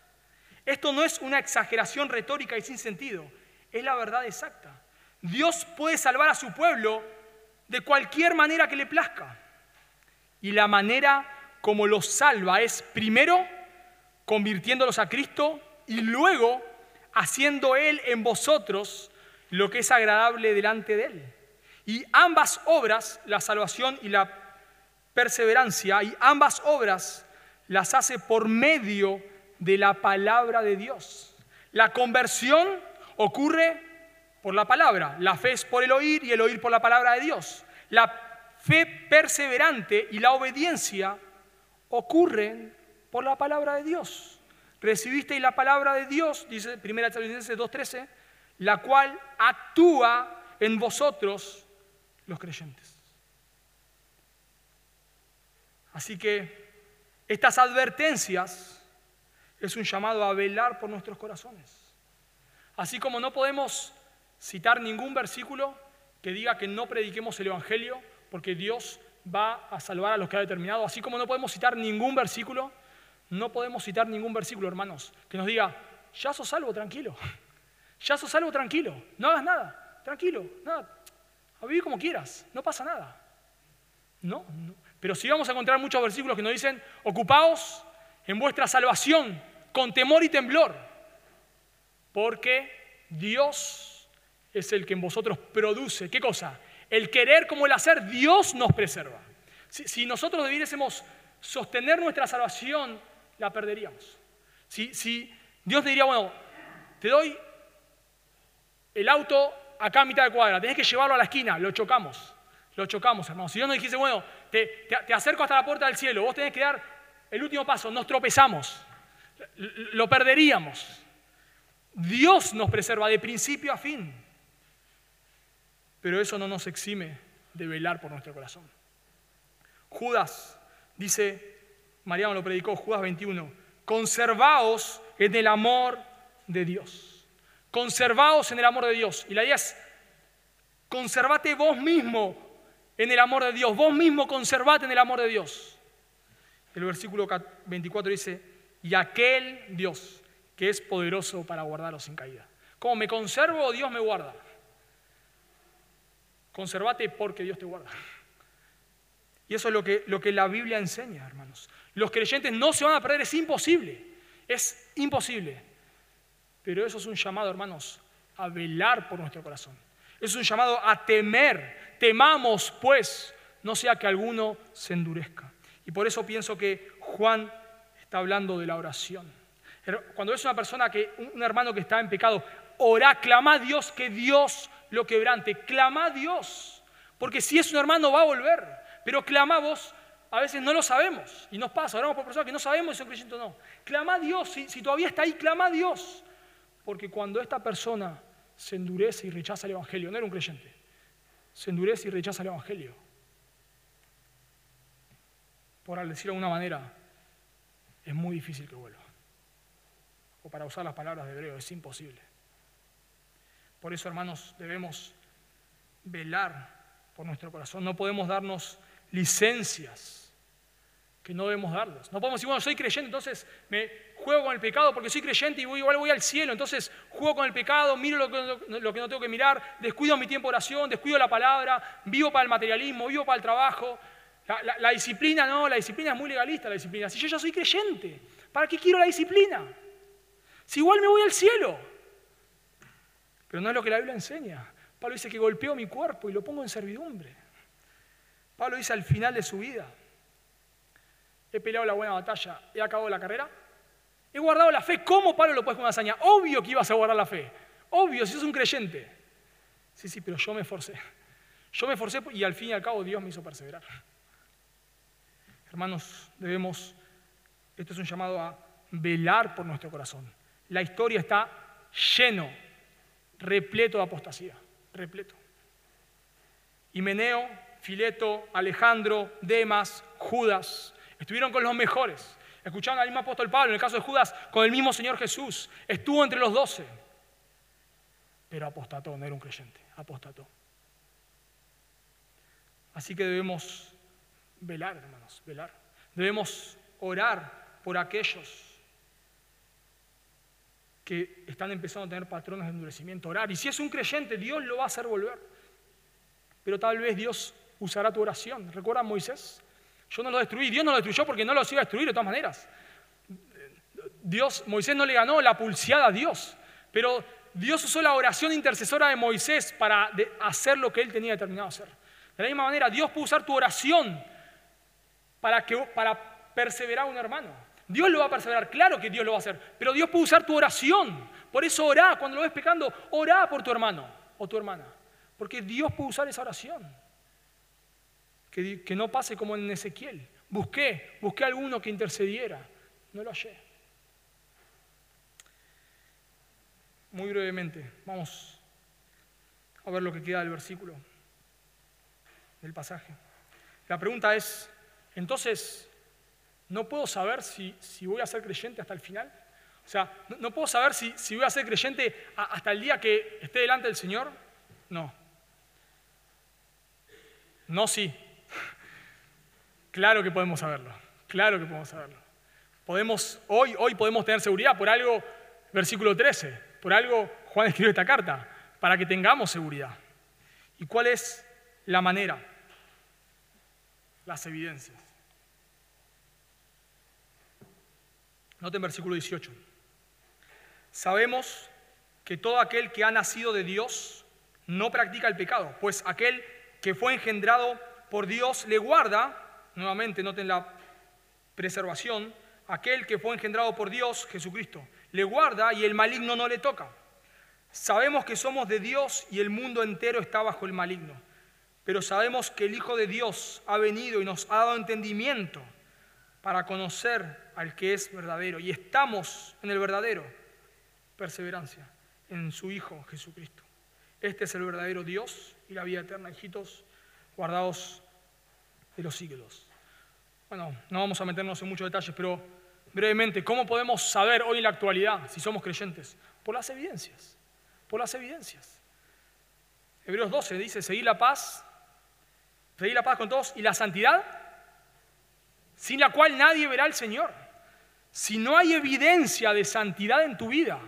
Esto no es una exageración retórica y sin sentido, es la verdad exacta. Dios puede salvar a su pueblo de cualquier manera que le plazca. Y la manera como los salva es primero convirtiéndolos a Cristo y luego haciendo Él en vosotros lo que es agradable delante de Él. Y ambas obras, la salvación y la perseverancia y ambas obras las hace por medio de la palabra de Dios. La conversión ocurre por la palabra, la fe es por el oír y el oír por la palabra de Dios. La fe perseverante y la obediencia ocurren por la palabra de Dios. Recibisteis la palabra de Dios, dice 1 Tesalonicenses 2.13, la cual actúa en vosotros los creyentes. Así que estas advertencias es un llamado a velar por nuestros corazones. Así como no podemos citar ningún versículo que diga que no prediquemos el Evangelio porque Dios va a salvar a los que ha determinado, así como no podemos citar ningún versículo, no podemos citar ningún versículo, hermanos, que nos diga, ya sos salvo, tranquilo, ya sos salvo, tranquilo, no hagas nada, tranquilo, nada, a vivir como quieras, no pasa nada. No, no. Pero sí vamos a encontrar muchos versículos que nos dicen, ocupaos en vuestra salvación con temor y temblor, porque Dios es el que en vosotros produce. ¿Qué cosa? El querer como el hacer, Dios nos preserva. Si, nosotros debiésemos sostener nuestra salvación, la perderíamos. Si, si Dios diría, bueno, te doy el auto acá a mitad de cuadra, tenés que llevarlo a la esquina, lo chocamos. Lo chocamos, hermanos. Si Dios nos dijese, bueno, te, acerco hasta la puerta del cielo, vos tenés que dar el último paso, nos tropezamos, lo perderíamos. Dios nos preserva de principio a fin, pero eso no nos exime de velar por nuestro corazón. Judas, dice, Mariano lo predicó, Judas 21, conservaos en el amor de Dios. Conservaos en el amor de Dios. Y la idea es, conservate vos mismo en el amor de Dios. Vos mismo conservate en el amor de Dios. El versículo 24 dice, y aquel Dios que es poderoso para guardaros sin caída. Como me conservo, Dios me guarda. Conservate porque Dios te guarda. Y eso es lo que, lo que la Biblia enseña, hermanos. Los creyentes no se van a perder, es imposible. Es imposible. Pero eso es un llamado, hermanos, a velar por nuestro corazón. Es un llamado a temer. Temamos, pues, no sea que alguno se endurezca. Y por eso pienso que Juan está hablando de la oración. Cuando es una persona que, un hermano que está en pecado, ora, clama a Dios que Dios lo quebrante. Clama a Dios. Porque si es un hermano va a volver. Pero clama vos A veces no lo sabemos y nos pasa, oramos por personas que no sabemos si son creyentes o no. Clama a Dios, si, si todavía está ahí, clama a Dios. Porque cuando esta persona se endurece y rechaza el Evangelio, no era un creyente, se endurece y rechaza el Evangelio. Por decirlo de alguna manera, es muy difícil que vuelva. O para usar las palabras de hebreo, es imposible. Por eso, hermanos, debemos velar por nuestro corazón. No podemos darnos licencias que no debemos darnos. No podemos decir, bueno, soy creyente, entonces me juego con el pecado porque soy creyente y voy, igual voy al cielo, entonces juego con el pecado, miro lo que, no tengo que mirar, descuido mi tiempo de oración, descuido la palabra, vivo para el materialismo, vivo para el trabajo. La, disciplina, no, la disciplina es muy legalista, la disciplina. Si yo ya soy creyente, ¿para qué quiero la disciplina? Si igual me voy al cielo. Pero no es lo que la Biblia enseña. Pablo dice que golpeo mi cuerpo y lo pongo en servidumbre. Pablo dice al final de su vida, he peleado la buena batalla, he acabado la carrera, he guardado la fe. ¿Cómo Pablo lo puedes con una hazaña? Obvio que ibas a guardar la fe. Obvio, si sos un creyente. Sí, sí, pero yo me esforcé. Yo me esforcé y al fin y al cabo Dios me hizo perseverar. Hermanos, debemos, esto es un llamado a velar por nuestro corazón. La historia está lleno, repleto de apostasía, repleto. Himeneo, Fileto, Alejandro, Demas, Judas, Estuvieron con los mejores. Escucharon al mismo apóstol Pablo, en el caso de Judas, con el mismo Señor Jesús. Estuvo entre los doce. Pero apostató, no era un creyente, apostató. Así que debemos velar, hermanos, velar. Debemos orar por aquellos que están empezando a tener patrones de endurecimiento. Orar. Y si es un creyente, Dios lo va a hacer volver. Pero tal vez Dios usará tu oración. ¿Recuerda a Moisés? Yo no lo destruí. Dios no lo destruyó porque no los iba a destruir de todas maneras. Dios, Moisés no le ganó la pulseada a Dios, pero Dios usó la oración intercesora de Moisés para hacer lo que él tenía determinado hacer. De la misma manera, Dios puede usar tu oración para, que, para perseverar a un hermano. Dios lo va a perseverar, claro que Dios lo va a hacer, pero Dios puede usar tu oración. Por eso orá, cuando lo ves pecando, orá por tu hermano o tu hermana, porque Dios puede usar esa oración que, no pase como en Ezequiel. Busqué, busqué a alguno que intercediera, no lo hallé. Muy brevemente, vamos a ver lo que queda del versículo, del pasaje. La pregunta es, entonces, ¿no puedo saber si, si voy a ser creyente hasta el final? O sea, ¿no, puedo saber si, si, voy a ser creyente hasta el día que esté delante del Señor? No. No, sí. Claro que podemos saberlo, claro que podemos saberlo. Podemos, hoy, hoy podemos tener seguridad por algo, versículo 13, por algo Juan escribió esta carta, para que tengamos seguridad. ¿Y cuál es la manera? Las evidencias. Noten versículo 18. Sabemos que todo aquel que ha nacido de Dios no practica el pecado, pues aquel que fue engendrado por Dios le guarda nuevamente noten la preservación, aquel que fue engendrado por Dios, Jesucristo, le guarda y el maligno no le toca. Sabemos que somos de Dios y el mundo entero está bajo el maligno, pero sabemos que el Hijo de Dios ha venido y nos ha dado entendimiento para conocer al que es verdadero y estamos en el verdadero, perseverancia, en su Hijo Jesucristo. Este es el verdadero Dios y la vida eterna, hijitos, guardados de los siglos. Bueno, no vamos a meternos en muchos detalles, pero brevemente, ¿cómo podemos saber hoy en la actualidad si somos creyentes? Por las evidencias, por las evidencias. Hebreos 12 dice, seguir la paz, seguir la paz con todos y la santidad, sin la cual nadie verá al Señor. Si no hay evidencia de santidad en tu vida,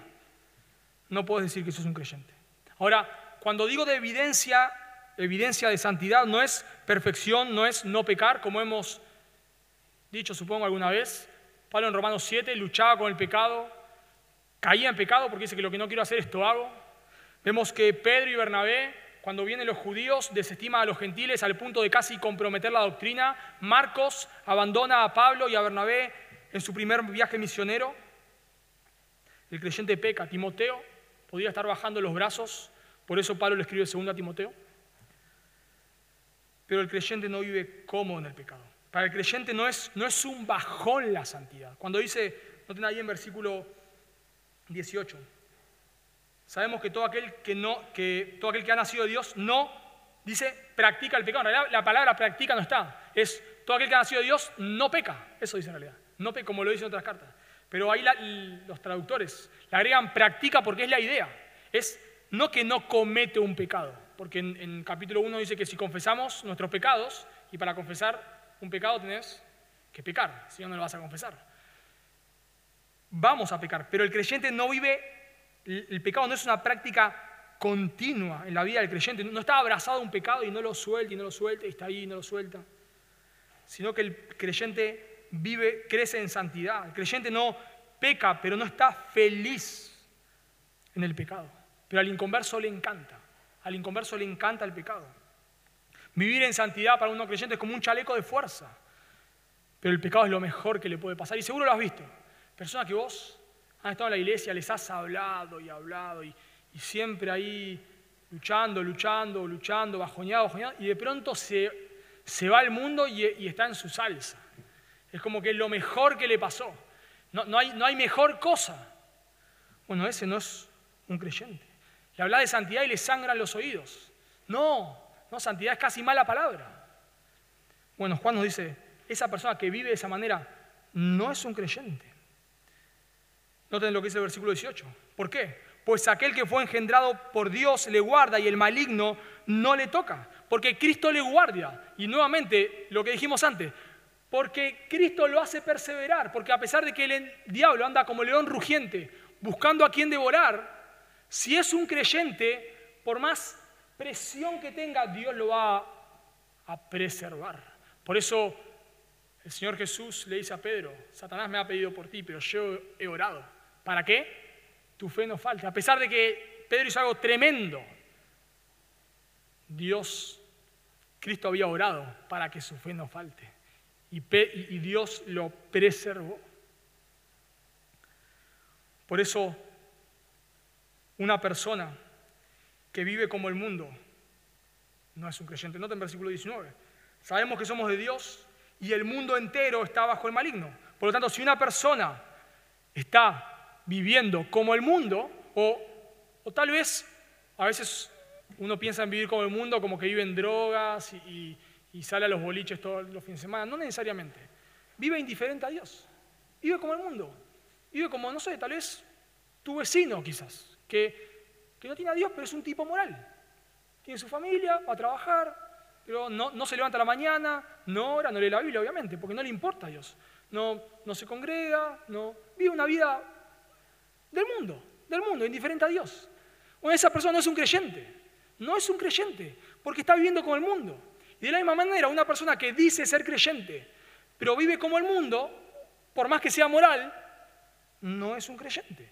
no puedes decir que sos un creyente. Ahora, cuando digo de evidencia evidencia de santidad no es perfección, no es no pecar, como hemos dicho, supongo, alguna vez. Pablo en Romanos 7 luchaba con el pecado, caía en pecado porque dice que lo que no quiero hacer esto hago. Vemos que Pedro y Bernabé, cuando vienen los judíos, desestiman a los gentiles al punto de casi comprometer la doctrina. Marcos abandona a Pablo y a Bernabé en su primer viaje misionero. El creyente peca. Timoteo podía estar bajando los brazos, por eso Pablo le escribe segundo a Timoteo. Pero el creyente no vive cómodo en el pecado. Para el creyente no es, no es un bajón la santidad. Cuando dice, no tiene ahí en versículo 18, sabemos que todo aquel que, no, que todo aquel que ha nacido de Dios no, dice, practica el pecado. En realidad la palabra practica no está. Es todo aquel que ha nacido de Dios no peca. Eso dice en realidad. No peca, como lo dicen otras cartas. Pero ahí los traductores le agregan practica porque es la idea. Es no que no comete un pecado. Porque en, capítulo 1 dice que si confesamos nuestros pecados, y para confesar un pecado tenés que pecar, si no, no lo vas a confesar. Vamos a pecar, pero el creyente no vive, el pecado no es una práctica continua en la vida del creyente, no está abrazado a un pecado y no lo suelta y no lo suelta y está ahí y no lo suelta, sino que el creyente vive, crece en santidad. El creyente no peca, pero no está feliz en el pecado. Pero al inconverso le encanta, al inconverso le encanta el pecado. Vivir en santidad para uno creyente es como un chaleco de fuerza. Pero el pecado es lo mejor que le puede pasar. Y seguro lo has visto. Personas que vos has estado en la iglesia, les has hablado y hablado y, siempre ahí luchando, luchando, luchando, bajoneado, bajoneado. Y de pronto se, se va al mundo y, está en su salsa. Es como que es lo mejor que le pasó. No, no, hay, no hay mejor cosa. Bueno, ese no es un creyente. Le habla de santidad y le sangran los oídos. No, no, santidad es casi mala palabra. Bueno, Juan nos dice, esa persona que vive de esa manera no es un creyente. Noten lo que dice el versículo 18. ¿Por qué? Pues aquel que fue engendrado por Dios le guarda y el maligno no le toca. Porque Cristo le guarda. Y nuevamente, lo que dijimos antes, porque Cristo lo hace perseverar. Porque a pesar de que el diablo anda como león rugiente, buscando a quien devorar, si es un creyente, por más presión que tenga, Dios lo va a preservar. Por eso el Señor Jesús le dice a Pedro, Satanás me ha pedido por ti, pero yo he orado. ¿Para qué? Tu fe no falte. A pesar de que Pedro hizo algo tremendo, Dios, Cristo había orado para que su fe no falte. Y, y Dios lo preservó. Por eso, una persona que vive como el mundo no es un creyente. Nota en versículo 19. Sabemos que somos de Dios y el mundo entero está bajo el maligno. Por lo tanto, si una persona está viviendo como el mundo, o, tal vez a veces uno piensa en vivir como el mundo, como que vive en drogas y, y sale a los boliches todos los fines de semana. No necesariamente. Vive indiferente a Dios. Vive como el mundo. Vive como, no sé, tal vez tu vecino quizás, que no tiene a Dios, pero es un tipo moral. Tiene su familia, va a trabajar, pero no, se levanta a la mañana, no ora, no lee la Biblia, obviamente, porque no le importa a Dios. No, no se congrega, no vive una vida del mundo, del mundo, indiferente a Dios. Bueno, esa persona no es un creyente, no es un creyente, porque está viviendo como el mundo. Y de la misma manera, una persona que dice ser creyente, pero vive como el mundo, por más que sea moral, no es un creyente.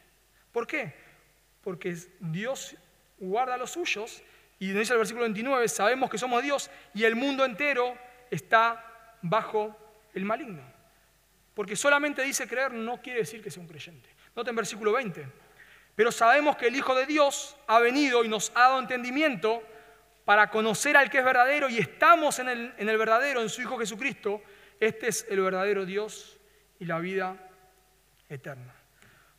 ¿Por qué? Porque Dios guarda los suyos, y dice el versículo 29, sabemos que somos Dios y el mundo entero está bajo el maligno. Porque solamente dice creer no quiere decir que sea un creyente. Nota en versículo 20. Pero sabemos que el Hijo de Dios ha venido y nos ha dado entendimiento para conocer al que es verdadero y estamos en el, en el verdadero, en su Hijo Jesucristo. Este es el verdadero Dios y la vida eterna.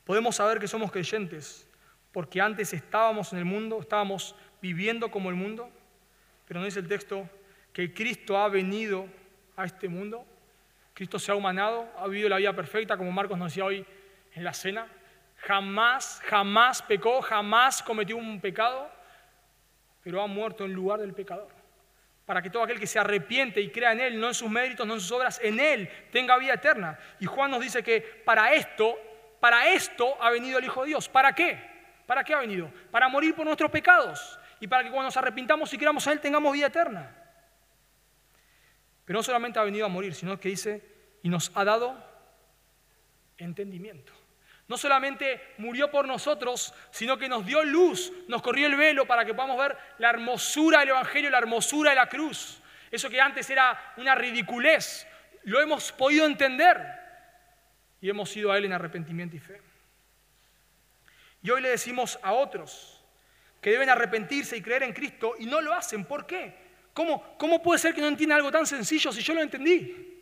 Podemos saber que somos creyentes porque antes estábamos en el mundo, estábamos viviendo como el mundo, pero no dice el texto que Cristo ha venido a este mundo, Cristo se ha humanado, ha vivido la vida perfecta, como Marcos nos decía hoy en la cena, jamás, jamás pecó, jamás cometió un pecado, pero ha muerto en lugar del pecador. Para que todo aquel que se arrepiente y crea en Él, no en sus méritos, no en sus obras, en Él tenga vida eterna. Y Juan nos dice que para esto, para esto ha venido el Hijo de Dios. ¿Para qué? ¿Para qué ha venido? Para morir por nuestros pecados y para que cuando nos arrepintamos y creamos a Él tengamos vida eterna. Pero no solamente ha venido a morir, sino que dice, y nos ha dado entendimiento. No solamente murió por nosotros, sino que nos dio luz, nos corrió el velo para que podamos ver la hermosura del Evangelio, la hermosura de la cruz. Eso que antes era una ridiculez, lo hemos podido entender y hemos ido a Él en arrepentimiento y fe. Y hoy le decimos a otros que deben arrepentirse y creer en Cristo y no lo hacen. ¿Por qué? ¿Cómo, cómo puede ser que no entiendan algo tan sencillo si yo lo entendí?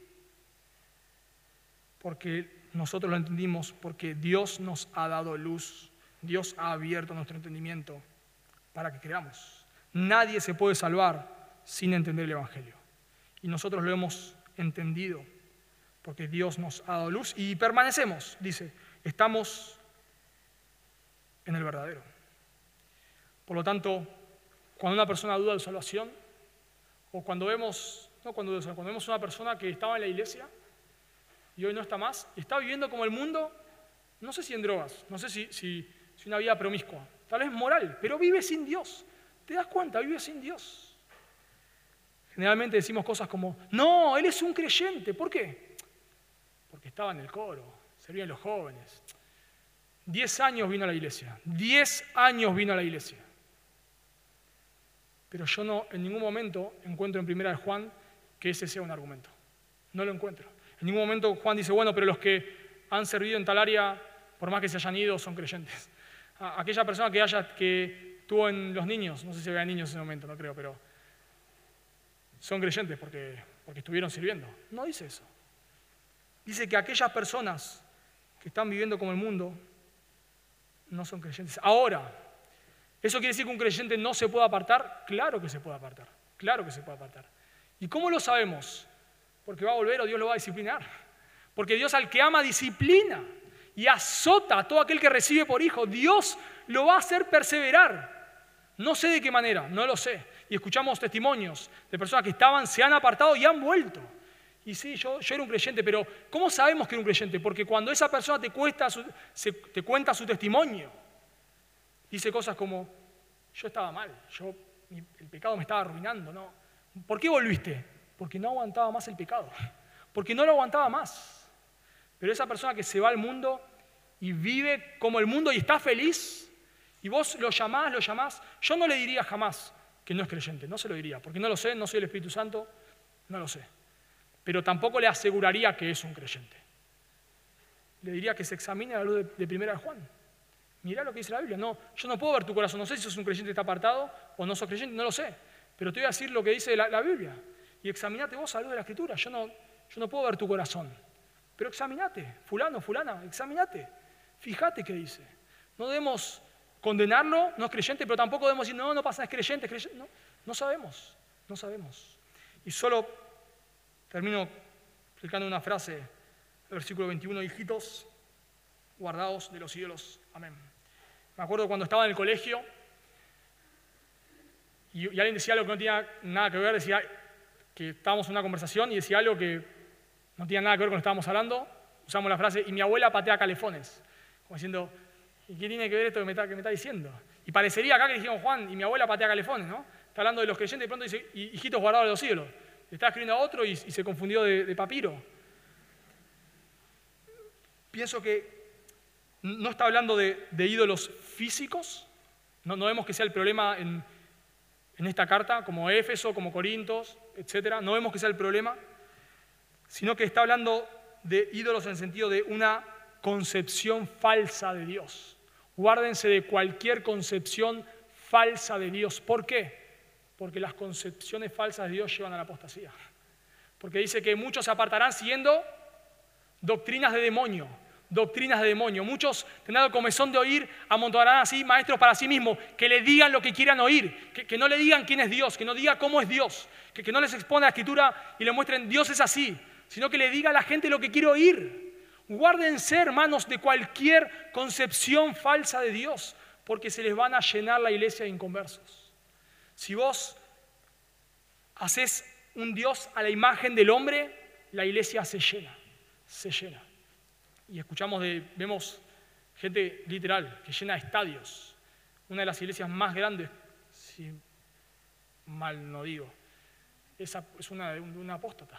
porque nosotros lo entendimos, porque Dios nos ha dado luz, Dios ha abierto nuestro entendimiento para que creamos. Nadie se puede salvar sin entender el Evangelio. Y nosotros lo hemos entendido porque Dios nos ha dado luz y permanecemos, dice, estamos en el verdadero. Por lo tanto, cuando una persona duda de salvación, o cuando vemos, no cuando, cuando vemos una persona que estaba en la iglesia y hoy no está más, está viviendo como el mundo, no sé si en drogas, no sé si, si, si una vida promiscua, tal vez moral, pero vive sin Dios. ¿Te das cuenta? Vive sin Dios. Generalmente decimos cosas como, no, él es un creyente. ¿Por qué? Porque estaba en el coro, servían los jóvenes. Diez años vino a la iglesia, diez años vino a la iglesia. Pero yo no en ningún momento encuentro en Primera de Juan que ese sea un argumento. No lo encuentro. En ningún momento Juan dice, bueno, pero los que han servido en tal área, por más que se hayan ido, son creyentes. Aquella persona que, haya, que tuvo en los niños, no sé si había niños en ese momento, no creo, pero son creyentes porque, porque estuvieron sirviendo. No dice eso. Dice que aquellas personas que están viviendo como el mundo no son creyentes. Ahora, ¿Eso quiere decir que un creyente no se puede apartar? Claro que se puede apartar, claro que se puede apartar. ¿Y cómo lo sabemos? Porque va a volver o Dios lo va a disciplinar. Porque Dios al que ama disciplina y azota a todo aquel que recibe por hijo. Dios lo va a hacer perseverar. No sé de qué manera, no lo sé. Y escuchamos testimonios de personas que estaban, se han apartado y han vuelto. Y sí, yo, era un creyente, pero ¿cómo sabemos que era un creyente? Porque cuando esa persona te, te cuenta su testimonio, Dice cosas como, yo estaba mal, yo, el pecado me estaba arruinando, ¿no? ¿Por qué volviste? Porque no aguantaba más el pecado, porque no lo aguantaba más. Pero esa persona que se va al mundo y vive como el mundo y está feliz, y vos lo llamás, lo llamás, yo no le diría jamás que no es creyente, no se lo diría, porque no lo sé, no soy el Espíritu Santo, no lo sé. Pero tampoco le aseguraría que es un creyente. Le diría que se examine a la luz de, Primera de Juan. Mirá lo que dice la Biblia. No, yo no puedo ver tu corazón. No sé si sos un creyente que está apartado o no sos creyente, no lo sé. Pero te voy a decir lo que dice la, Biblia. Y examinate vos a la luz de la Escritura. Yo no, yo no puedo ver tu corazón. Pero examinate. Fulano, fulana, examinate. Fíjate qué dice. No debemos condenarlo, no es creyente, pero tampoco debemos decir, no, no pasa, es creyente, es creyente. No, no sabemos, no sabemos. Y solo termino explicando una frase, el versículo 21, hijitos, guardados de los ídolos. Amén. Me acuerdo cuando estaba en el colegio y, alguien decía algo que no tenía nada que ver, decía que estábamos en una conversación y decía algo que no tenía nada que ver con lo que estábamos hablando. Usamos la frase, y mi abuela patea calefones. Como diciendo, ¿y qué tiene que ver esto que me está, diciendo? Y parecería acá que dijimos, Juan, y mi abuela patea calefones, ¿no? Está hablando de los creyentes y de pronto dice, hijitos guardados de los ídolos. Estaba escribiendo a otro y, se confundió de papiro. Pienso que no está hablando de, ídolos físicos, no, vemos que sea el problema en, esta carta, como Éfeso, como Corintios, etc. No vemos que sea el problema, sino que está hablando de ídolos en el sentido de una concepción falsa de Dios. Guárdense de cualquier concepción falsa de Dios. ¿Por qué? Porque las concepciones falsas de Dios llevan a la apostasía. Porque dice que muchos se apartarán siguiendo doctrinas de demonio, doctrinas de demonio. Muchos, teniendo comezón de oír, amontonarán así maestros para sí mismos, que le digan lo que quieran oír, que, no le digan quién es Dios, que no diga cómo es Dios, que, no les expone la escritura y le muestren Dios es así, sino que le diga a la gente lo que quiere oír. Guárdense, hermanos, de cualquier concepción falsa de Dios, porque se les van a llenar la iglesia de inconversos. Si vos haces un Dios a la imagen del hombre, la iglesia se llena, se llena y escuchamos de, vemos gente literal que llena estadios. Una de las iglesias más grandes, si mal no digo, es, una de una apóstata,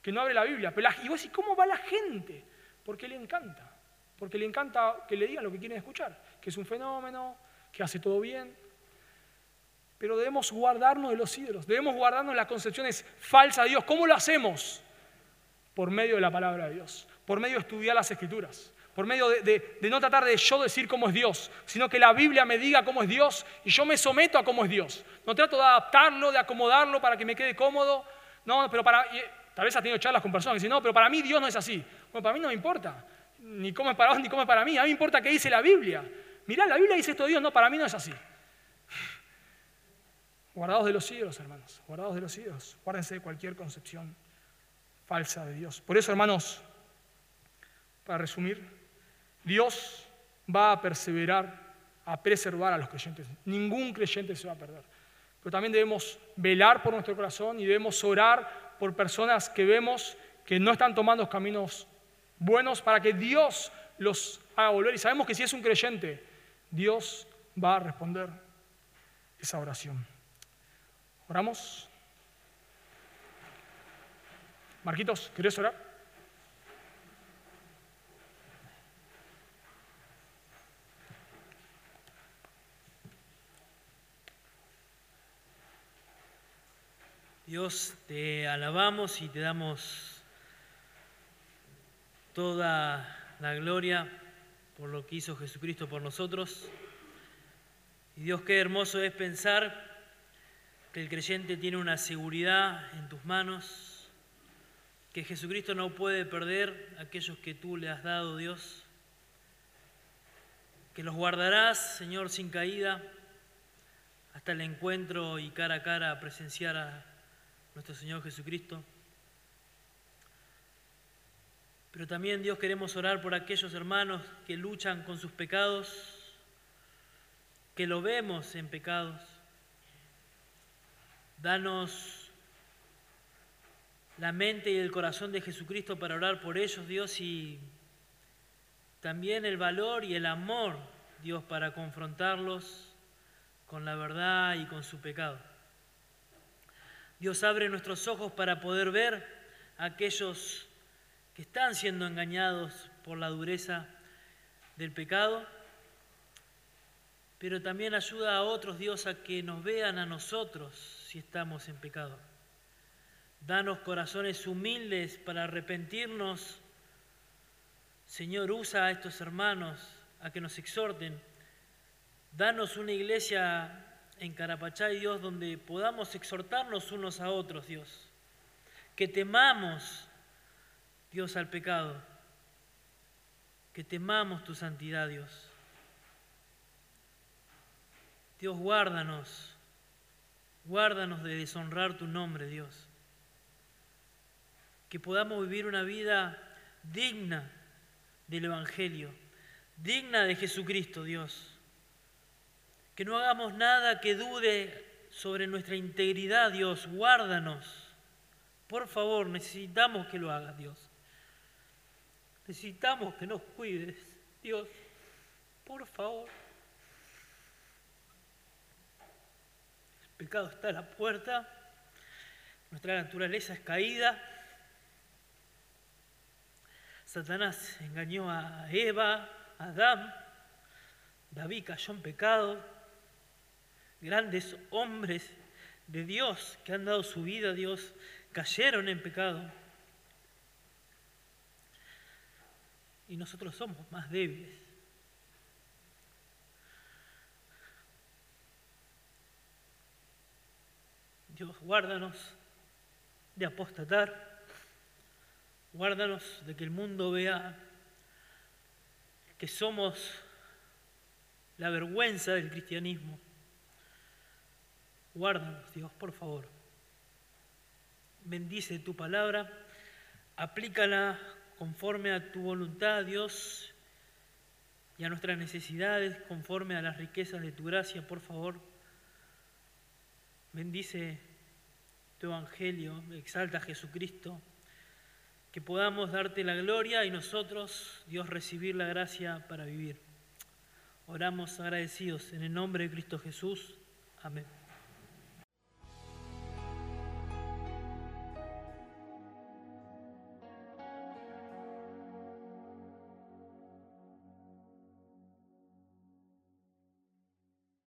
que no abre la Biblia. Y vos decís, ¿cómo va la gente? Porque le encanta. Porque le encanta que le digan lo que quieren escuchar, que es un fenómeno, que hace todo bien. Pero debemos guardarnos de los ídolos, debemos guardarnos las concepciones falsas de Dios. ¿Cómo lo hacemos? Por medio de la palabra de Dios por medio de estudiar las escrituras, por medio de, no tratar de yo decir cómo es Dios, sino que la Biblia me diga cómo es Dios y yo me someto a cómo es Dios. No trato de adaptarlo, de acomodarlo para que me quede cómodo. No, pero para... tal vez ha tenido charlas con personas que dicen, no, pero para mí Dios no es así. Bueno, para mí no me importa, ni come para vos ni come para mí, a mí me importa qué dice la Biblia. Mirá, la Biblia dice esto de Dios, no, para mí no es así. Guardados de los ídolos, hermanos, guardados de los ídolos. Guárdense de cualquier concepción falsa de Dios. Por eso, hermanos, para resumir, Dios va a perseverar, a preservar a los creyentes. Ningún creyente se va a perder. Pero también debemos velar por nuestro corazón y debemos orar por personas que vemos que no están tomando caminos buenos para que Dios los haga volver. Y sabemos que si es un creyente, Dios va a responder esa oración. ¿Oramos? Marquitos, ¿querés orar? Dios, te alabamos y te damos toda la gloria por lo que hizo Jesucristo por nosotros. Y Dios, qué hermoso es pensar que el creyente tiene una seguridad en tus manos, que Jesucristo no puede perder aquellos que tú le has dado, Dios, que los guardarás, Señor, sin caída, hasta el encuentro y cara a cara presenciar a nuestro Señor Jesucristo. Pero también, Dios, queremos orar por aquellos hermanos que luchan con sus pecados, que lo vemos en pecados Danos la mente y el corazón de Jesucristo para orar por ellos, Dios, y también el valor y el amor, Dios, para confrontarlos con la verdad y con su pecado. Dios abre nuestros ojos para poder ver a aquellos que están siendo engañados por la dureza del pecado pero también ayuda a otros, Dios, a que nos vean a nosotros si estamos en pecado. Danos corazones humildes para arrepentirnos. Señor, usa a estos hermanos a que nos exhorten. Danos una iglesia en Carapachay, Dios, donde podamos exhortarnos unos a otros, Dios. Que temamos, Dios, al pecado. Que temamos tu santidad, Dios. Dios, guárdanos, guárdanos de deshonrar tu nombre, Dios. Que podamos vivir una vida digna del Evangelio, digna de Jesucristo, Dios. Que no hagamos nada que dude sobre nuestra integridad, Dios. Guárdanos. Por favor, necesitamos que lo hagas, Dios. Necesitamos que nos cuides, Dios. Por favor. Pecado está a la puerta, nuestra naturaleza es caída. Satanás engañó a Eva, a Adán, David cayó en pecado, grandes hombres de Dios que han dado su vida a Dios cayeron en pecado. Y nosotros somos más débiles. Dios, guárdanos de apostatar, guárdanos de que el mundo vea que somos la vergüenza del cristianismo. Guárdanos, Dios, por favor. Bendice tu palabra, aplícala conforme a tu voluntad, Dios, y a nuestras necesidades, conforme a las riquezas de tu gracia, por favor. Bendice tu Evangelio, exalta a Jesucristo, que podamos darte la gloria y nosotros, Dios, recibir la gracia para vivir. Oramos agradecidos en el nombre de Cristo Jesús. Amén.